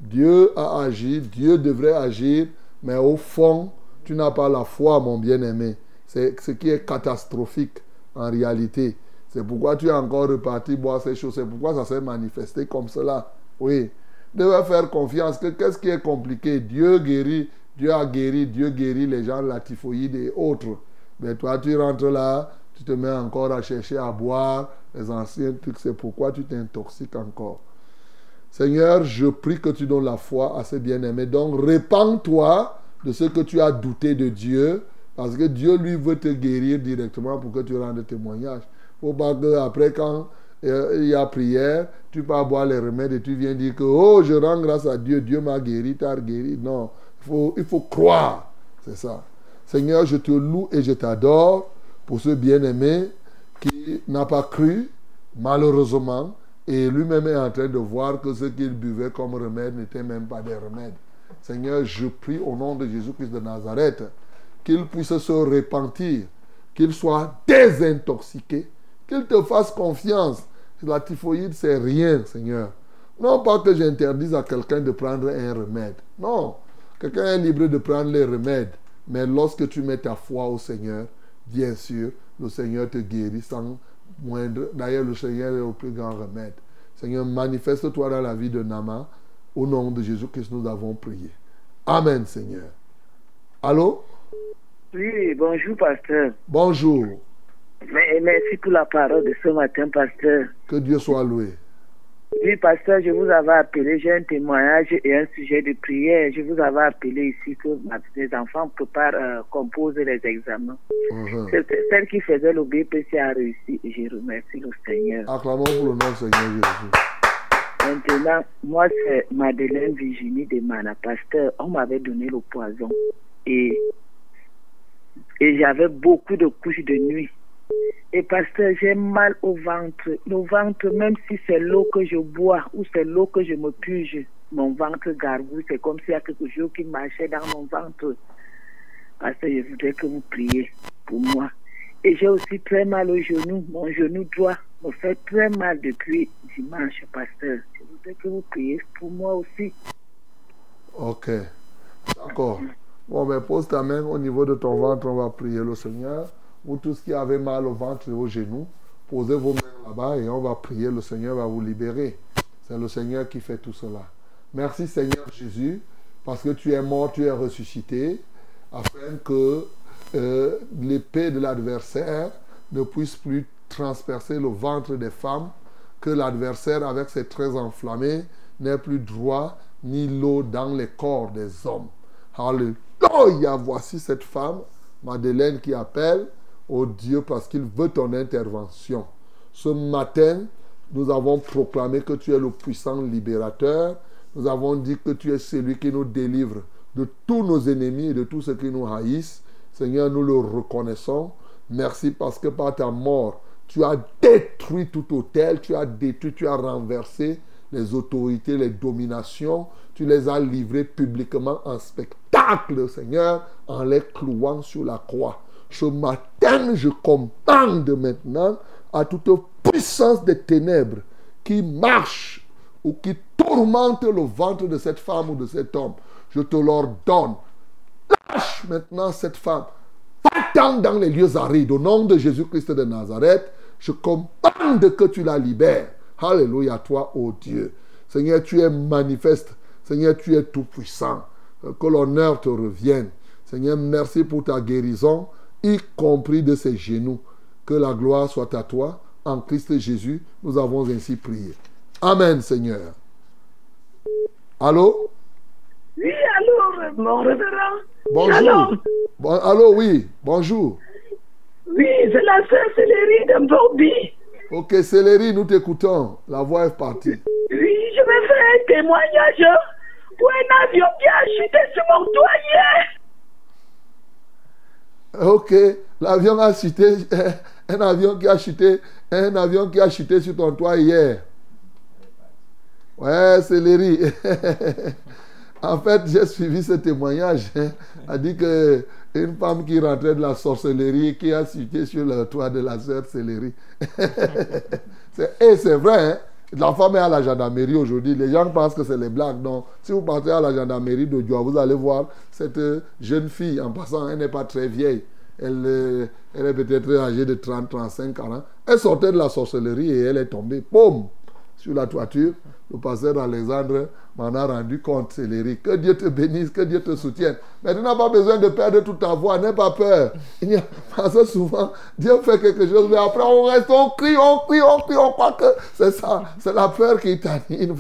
S3: Dieu a agi, Dieu devrait agir, mais au fond, tu n'as pas la foi, mon bien-aimé. C'est ce qui est catastrophique en réalité. C'est pourquoi tu es encore reparti boire ces choses. C'est pourquoi ça s'est manifesté comme cela. Oui. Devais faire confiance que qu'est-ce qui est compliqué? Dieu guérit, Dieu a guéri, Dieu guérit les gens la typhoïde et autres. Mais toi, tu rentres là, tu te mets encore à chercher à boire les anciens trucs. C'est pourquoi tu t'intoxiques encore. Seigneur, je prie que tu donnes la foi à ces bien-aimés. Donc, répands-toi de ce que tu as douté de Dieu, parce que Dieu, lui, veut te guérir directement pour que tu rendes témoignage. Faut pas que après, quand euh, il y a prière, tu peux boire les remèdes et tu viens dire que, oh, je rends grâce à Dieu, Dieu m'a guéri, t'as guéri. Non, il faut, il faut croire. C'est ça. Seigneur, je te loue et je t'adore pour ce bien-aimé qui n'a pas cru, malheureusement, et lui-même est en train de voir que ce qu'il buvait comme remède n'était même pas des remèdes. Seigneur, je prie au nom de Jésus-Christ de Nazareth qu'il puisse se repentir qu'il soit désintoxiqué, qu'il te fasse confiance. La typhoïde, c'est rien, Seigneur. Non pas que j'interdise à quelqu'un de prendre un remède. Non. Quelqu'un est libre de prendre les remèdes. Mais lorsque tu mets ta foi au Seigneur, bien sûr, le Seigneur te guérit sans moindre. D'ailleurs, le Seigneur est le plus grand remède. Seigneur, manifeste-toi dans la vie de Nama. Au nom de Jésus-Christ, nous avons prié. Amen, Seigneur. Allô?
S7: Oui, bonjour, pasteur.
S3: Bonjour.
S7: Mais- Merci pour la parole de ce matin, pasteur.
S3: Que Dieu soit loué.
S7: Oui, pasteur, je vous avais appelé, j'ai un témoignage et un sujet de prière. Je vous avais appelé ici que mes enfants préparent, euh, composent les examens. C'est- Celle qui faisait le BPC a réussi et je remercie le Seigneur.
S3: Acclamons pour le nom du Seigneur Jésus.
S7: Maintenant, moi, c'est Madeleine Virginie de Mana. Pasteur, on m'avait donné le poison et, et j'avais beaucoup de couches de nuit. Et pasteur, j'ai mal au ventre. Le ventre, même si c'est l'eau que je bois ou c'est l'eau que je me purge, mon ventre gargouille. C'est comme s'il y a quelque chose qui marchait dans mon ventre. Pasteur, je voudrais que vous priez pour moi. Et j'ai aussi très mal au genou. Mon genou droit me fait très mal depuis dimanche, pasteur. Je voudrais que vous priez pour moi aussi.
S3: Ok. D'accord. Bon, mais pose ta main au niveau de ton ventre, on va prier le Seigneur. Ou tous qui avaient mal au ventre et au genou, posez vos mains là-bas et on va prier. Le Seigneur va vous libérer. C'est le Seigneur qui fait tout cela. Merci Seigneur Jésus, parce que tu es mort, tu es ressuscité, afin que euh, l'épée de l'adversaire ne puisse plus transpercer le ventre des femmes, que l'adversaire, avec ses traits enflammés, n'ait plus droit ni l'eau dans les corps des hommes. Alléluia. Voici cette femme, Madeleine, qui appelle au Dieu parce qu'il veut ton intervention. Ce matin, nous avons proclamé que tu es le puissant libérateur. Nous avons dit que tu es celui qui nous délivre de tous nos ennemis et de tous ceux qui nous haïssent. Seigneur, nous le reconnaissons. Merci parce que par ta mort, tu as détruit tout hôtel, tu as détruit, tu as renversé les autorités, les dominations. Tu les as livrées publiquement en spectacle, Seigneur, en les clouant sur la croix. Ce matin, je commande maintenant à toute puissance des ténèbres qui marche ou qui tourmente le ventre de cette femme ou de cet homme. Je te l'ordonne. Lâche maintenant cette femme. Va-t'en dans les lieux arides. Au nom de Jésus-Christ de Nazareth, je commande que tu la libères. Alléluia, toi, ô Dieu. Seigneur, tu es manifeste. Seigneur, tu es tout puissant. Que l'honneur te revienne. Seigneur, merci pour ta guérison, y compris de ses genoux. Que la gloire soit à toi. En Christ Jésus, nous avons ainsi prié. Amen, Seigneur. Allô?
S7: Oui, allô, mon révérend.
S3: Bonjour.
S7: Shalom.
S3: Bon, allô, oui. Bonjour.
S7: Oui, c'est la sœur Célérie de Bobby.
S3: Ok, Céleri, nous t'écoutons. La voix est partie.
S7: Oui, je vais faire un témoignage où un avion qui a chuté sur mon toit hier.
S3: Ok, l'avion a chuté, *laughs* un avion qui a chuté, un avion qui a chuté sur ton toit hier. Ouais, Céleri. *laughs* en fait, j'ai suivi ce témoignage. A dit que une femme qui rentrait de la sorcellerie qui a chuté sur le toit de la sœur Céleri. C'est- *laughs* Et c'est vrai, hein? La femme est à la gendarmerie aujourd'hui. Les gens pensent que c'est les blagues. Non, si vous partez à la gendarmerie de Dioua, vous allez voir cette jeune fille. En passant, elle n'est pas très vieille. Elle, euh, elle est peut-être âgée de 30, 35 ans. Elle sortait de la sorcellerie et elle est tombée, boum, sur la toiture. Le pasteur Alexandre m'en a rendu compte, Céleri. Que Dieu te bénisse, que Dieu te soutienne. Mais tu n'as pas besoin de perdre toute ta voix, n'aie pas peur. Parce que souvent, Dieu fait quelque chose, mais après on reste, on crie, on crie, on crie, on croit que c'est ça. C'est la peur qui t'anime.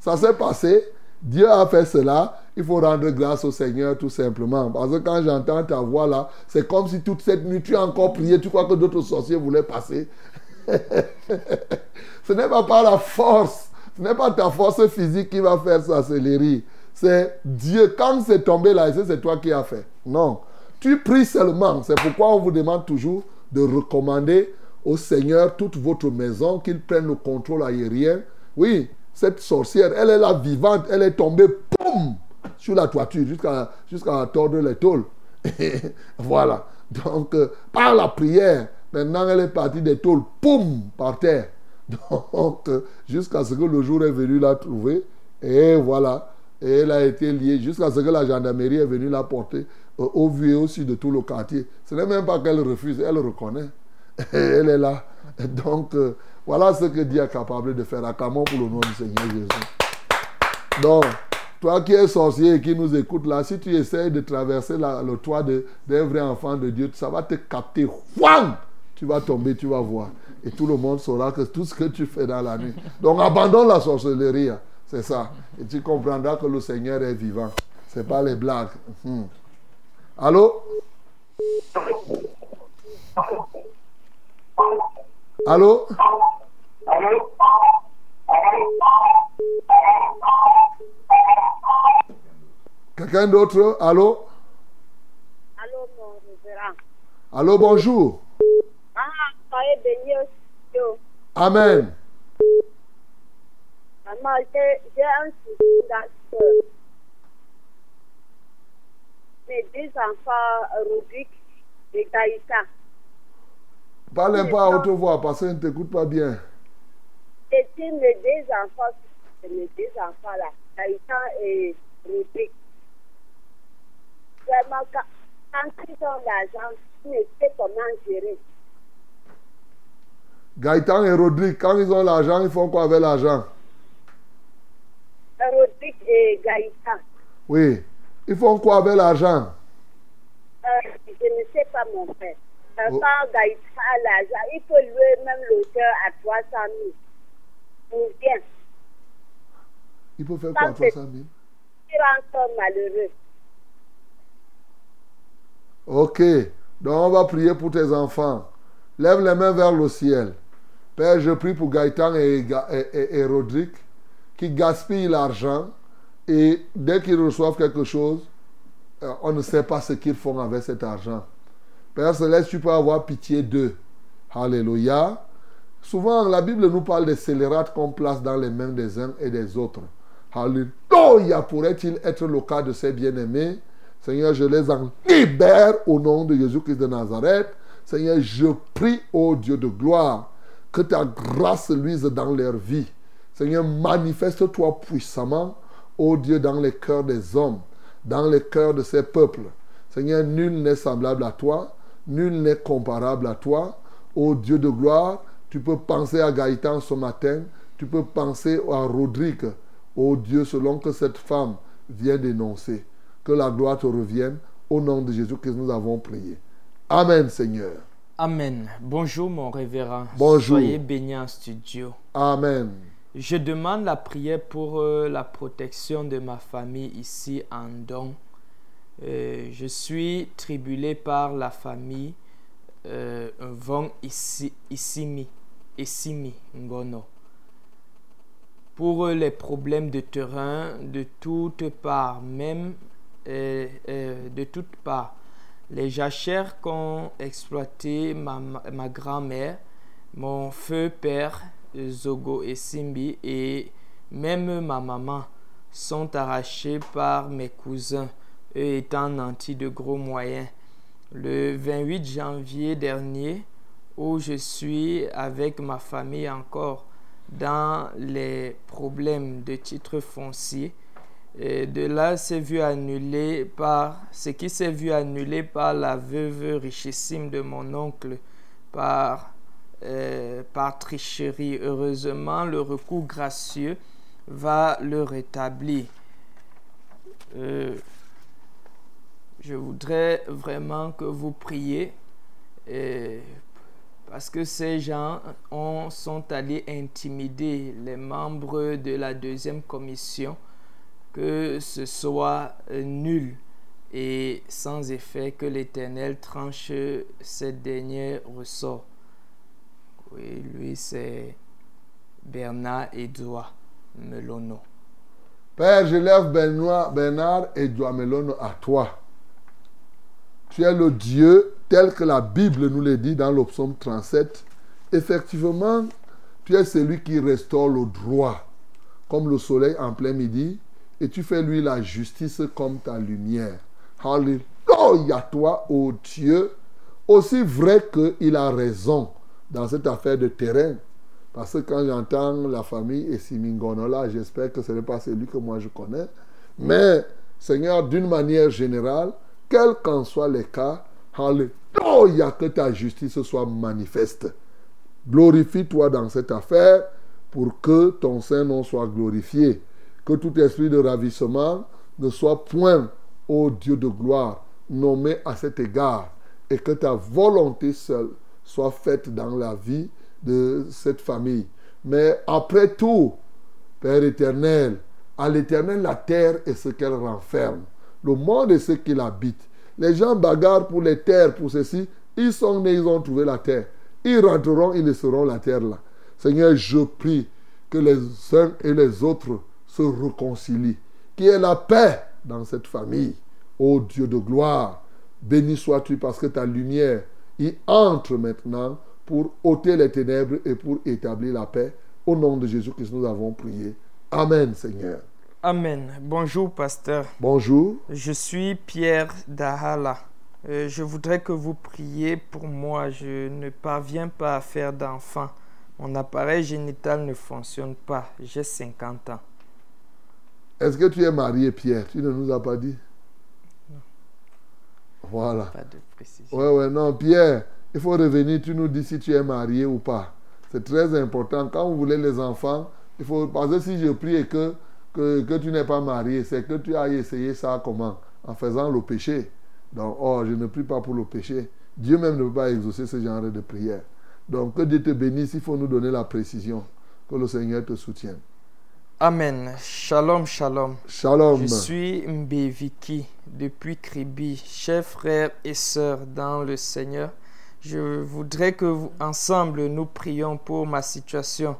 S3: Ça s'est passé. Dieu a fait cela. Il faut rendre grâce au Seigneur tout simplement. Parce que quand j'entends ta voix là, c'est comme si toute cette nuit tu as encore prié. Tu crois que d'autres sorciers voulaient passer. *laughs* Ce n'est pas par la force. Ce n'est pas ta force physique qui va faire ça, c'est. C'est Dieu. Quand c'est tombé là, c'est toi qui as fait. Non. Tu pries seulement. C'est pourquoi on vous demande toujours de recommander au Seigneur toute votre maison, qu'il prenne le contrôle aérien. Oui, cette sorcière, elle est là vivante. Elle est tombée, boum, sur la toiture jusqu'à jusqu'à tordre les *laughs* tôles. voilà. Donc, euh, par la prière, maintenant elle est partie des tôles, poum, par terre. *laughs* Donc, jusqu'à ce que le jour est venu la trouver. Et voilà. Et elle a été liée jusqu'à ce que la gendarmerie est venue la porter euh, au vu et aussi de tout le quartier. Ce n'est même pas qu'elle refuse, elle reconnaît. *laughs* Et elle est là. donc, euh, voilà ce que Dieu est capable de faire. Acclamons pour le nom du Seigneur Jésus. Donc, toi qui es sorcier et qui nous écoutes là, si tu essayes de traverser le toit d'un vrai enfant de Dieu, ça va te capter. Tu vas tomber, tu vas voir. Et tout le monde saura que tout ce que tu fais dans la nuit. Donc abandonne la sorcellerie. Hein. C'est ça. Et tu comprendras que le Seigneur est vivant. Ce n'est pas les blagues. Hmm. Allô? Allô? Quelqu'un d'autre? Allô?
S9: Allô, mon.
S3: Allô, bonjour.
S9: Soyez béni au
S3: Amen.
S9: Maman, j'ai un souci dans Mes deux enfants, Rubik et Gaïta.
S3: Parle peu à haute voix parce qu'on ne t'écoute pas bien.
S9: Et si mes deux enfants, mes deux enfants là, Gaïta et Rubik, vraiment, quand, ils ont l'argent, je ne sais comment gérer.
S3: Gaëtan et Rodrigue, quand ils ont l'argent, ils font quoi avec l'argent?
S9: Rodrigue et Gaïtan.
S3: Oui. Ils font quoi avec l'argent?
S9: Euh, Je ne sais pas, mon père. Euh, oh. Quand Gaïtan a l'argent, il peut louer même l'auteur à 300 000. Ou bien.
S3: Il peut faire quoi à 300 000
S9: Il rentre malheureux.
S3: Ok. Donc on va prier pour tes enfants. Lève les mains vers le ciel. Père, je prie pour Gaëtan et, et, Rodrigue qui gaspillent l'argent et dès qu'ils reçoivent quelque chose, euh, on ne sait pas ce qu'ils font avec cet argent. Père Céleste, tu peux avoir pitié d'eux. Alléluia. Souvent, la Bible nous parle des scélérates qu'on place dans les mains des uns et des autres. Alléluia. Pourrait-il être le cas de ces bien-aimés? Seigneur, je les en libère au nom de Jésus-Christ de Nazareth. Seigneur, je prie, au Dieu de gloire, que ta grâce luise dans leur vie. Seigneur, manifeste-toi puissamment, ô Dieu, dans les cœurs des hommes, dans les cœurs de ces peuples. Seigneur, nul n'est semblable à toi, nul n'est comparable à toi. Ô Dieu de gloire, tu peux penser à Gaëtan ce matin, tu peux penser à Rodrigue, ô Dieu, selon que cette femme vient d'énoncer. Que la gloire te revienne. Au nom de Jésus que nous avons prié. Amen, Seigneur.
S8: Amen. Bonjour, mon révérend.
S3: Bonjour.
S8: Soyez béni en studio.
S3: Amen.
S8: Je demande la prière pour euh, la protection de ma famille ici en Don. Euh, je suis tribulé par la famille euh, Von ici, Isimi, Isimi Ngono. Pour les problèmes de terrain de toutes parts, même de toutes parts. Les jachères qu'ont exploité ma, ma grand-mère, mon feu père, Zogo et Simbi, et même ma maman sont arrachés par mes cousins, eux étant nantis de gros moyens. Le 28 janvier dernier, où je suis avec ma famille encore dans les problèmes de titre foncier, et de là, s'est vu annulé par ce qui s'est vu annulé par la veuve richissime de mon oncle, par, euh, par tricherie. Heureusement, le recours gracieux va le rétablir. Euh, je voudrais vraiment que vous priez euh, parce que ces gens ont, sont allés intimider les membres de la deuxième commission que ce soit nul et sans effet que l'Éternel tranche cette dernière ressort. Oui, lui c'est Bernard Edouard Melono.
S3: Père, je lève Benoît, Bernard Edouard Melono à toi. Tu es le Dieu tel que la Bible nous le dit dans le psaume 37. Effectivement, tu es celui qui restaure le droit, comme le soleil en plein midi et tu fais lui la justice comme ta lumière. Alléluia toi, ô Dieu, aussi vrai qu'il a raison dans cette affaire de terrain. Parce que quand j'entends la famille et Simingonola, j'espère que ce n'est pas celui que moi je connais. Mais, Seigneur, d'une manière générale, quels qu'en soient les cas, Alléluia, que ta justice soit manifeste. Glorifie-toi dans cette affaire pour que ton Saint-Nom soit glorifié. Que tout esprit de ravissement ne soit point, ô Dieu de gloire, nommé à cet égard. Et que ta volonté seule soit faite dans la vie de cette famille. Mais après tout, Père éternel, à l'éternel, la terre est ce qu'elle renferme. Le monde est ce qu'il habite. Les gens bagarrent pour les terres, pour ceci. Ils sont nés, ils ont trouvé la terre. Ils rentreront, ils laisseront la terre là. Seigneur, je prie que les uns et les autres se réconcilient. Qu'il y ait la paix dans cette famille. Ô Dieu de gloire, béni sois-tu parce que ta lumière y entre maintenant pour ôter les ténèbres et pour établir la paix. Au nom de Jésus-Christ, nous avons prié. Amen, Seigneur.
S8: Amen. Bonjour, pasteur.
S3: Bonjour.
S8: Je suis Pierre Dahala. Euh, je voudrais que vous priez pour moi. Je ne parviens pas à faire d'enfant. Mon appareil génital ne fonctionne pas. J'ai 50 ans.
S3: Est-ce que tu es marié, Pierre? Tu ne nous as pas dit?
S8: Non.
S3: Voilà.
S8: Pas de précision.
S3: Ouais, ouais, non, Pierre, il faut revenir. Tu nous dis si tu es marié ou pas. C'est très important. Quand vous voulez les enfants, il faut. Parce que si je prie et que, que, que tu n'es pas marié, c'est que tu as essayé ça comment? En faisant le péché. Donc, oh, je ne prie pas pour le péché. Dieu même ne peut pas exaucer ce genre de prière. Donc, que Dieu te bénisse, il faut nous donner la précision. Que le Seigneur te soutienne.
S8: Amen. Shalom, shalom.
S3: Shalom.
S8: Je suis Mbeviki depuis Kribi, chers frères et sœurs dans le Seigneur. Je voudrais que vous, ensemble nous prions pour ma situation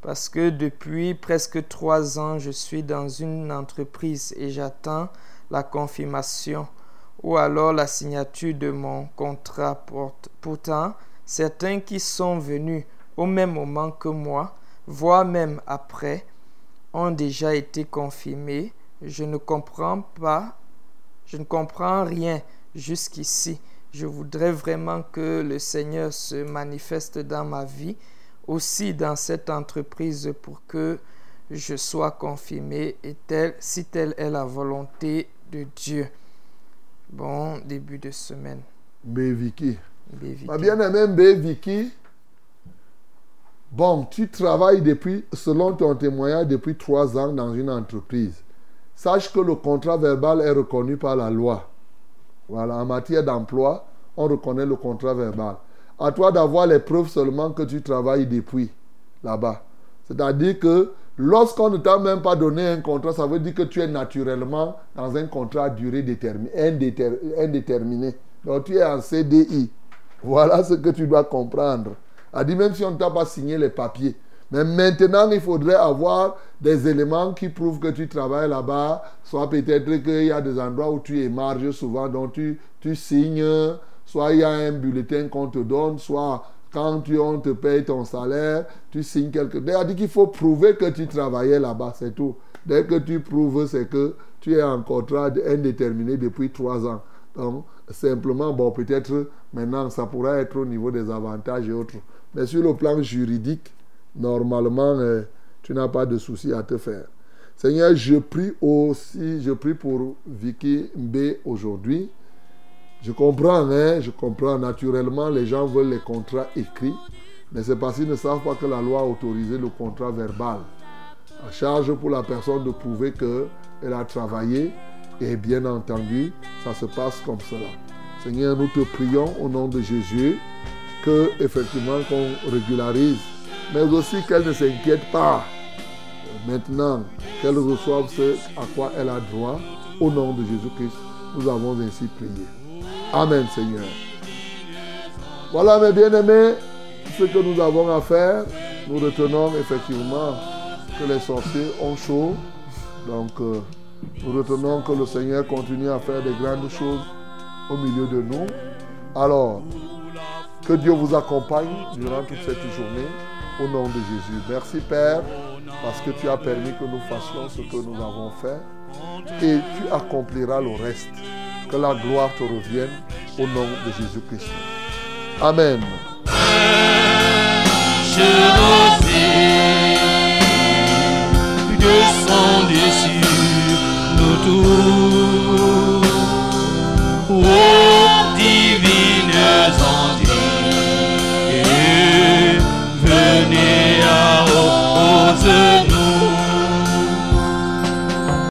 S8: parce que depuis presque trois ans, je suis dans une entreprise et j'attends la confirmation ou alors la signature de mon contrat. Pourtant, certains qui sont venus au même moment que moi, voire même après, ont déjà été confirmés. Je ne comprends pas, je ne comprends rien jusqu'ici. Je voudrais vraiment que le Seigneur se manifeste dans ma vie, aussi dans cette entreprise pour que je sois confirmé et tel, si telle est la volonté de Dieu. Bon début de semaine.
S3: Béviki.
S8: Béviki.
S3: Ma bien-aimée Béviki, bon, tu travailles depuis, selon ton témoignage, depuis trois ans dans une entreprise. Sache que le contrat verbal est reconnu par la loi. Voilà, en matière d'emploi, on reconnaît le contrat verbal. À toi d'avoir les preuves seulement que tu travailles depuis là-bas. C'est-à-dire que lorsqu'on ne t'a même pas donné un contrat, ça veut dire que tu es naturellement dans un contrat à durée déterminée, indéterminé. Donc tu es en CDI. Voilà ce que tu dois comprendre. A dit même si on ne t'a pas signé les papiers. Mais maintenant, il faudrait avoir des éléments qui prouvent que tu travailles là-bas. Soit peut-être qu'il y a des endroits où tu émarges souvent, donc tu, tu signes. Soit il y a un bulletin qu'on te donne, soit quand tu, on te paye ton salaire, tu signes quelque chose. Il a dit qu'il faut prouver que tu travaillais là-bas, c'est tout. Dès que tu prouves, c'est que tu es en contrat indéterminé depuis trois ans. Donc, simplement, bon, peut-être maintenant, ça pourrait être au niveau des avantages et autres. Mais sur le plan juridique, normalement, euh, tu n'as pas de souci à te faire. Seigneur, je prie aussi, je prie pour Vicky B aujourd'hui. Je comprends, hein, je comprends. Naturellement, les gens veulent les contrats écrits, mais c'est parce qu'ils ne savent pas que la loi a autorisé le contrat verbal. À charge pour la personne de prouver qu'elle a travaillé, et bien entendu, ça se passe comme cela. Seigneur, nous te prions au nom de Jésus que effectivement qu'on régularise, mais aussi qu'elle ne s'inquiète pas. Maintenant, qu'elle reçoive ce à quoi elle a droit, au nom de Jésus-Christ, nous avons ainsi prié. Amen, Seigneur. Voilà, mes bien-aimés, ce que nous avons à faire. Nous retenons effectivement que les sorciers ont chaud. Donc, euh, nous retenons que le Seigneur continue à faire des grandes choses au milieu de nous. Alors, que Dieu vous accompagne durant toute cette journée. Au nom de Jésus. Merci Père, parce que tu as permis que nous fassions ce que nous avons fait et tu accompliras le reste. Que la gloire te revienne au nom de Jésus-Christ.
S1: Amen.
S10: Je sur nous tous. Oh.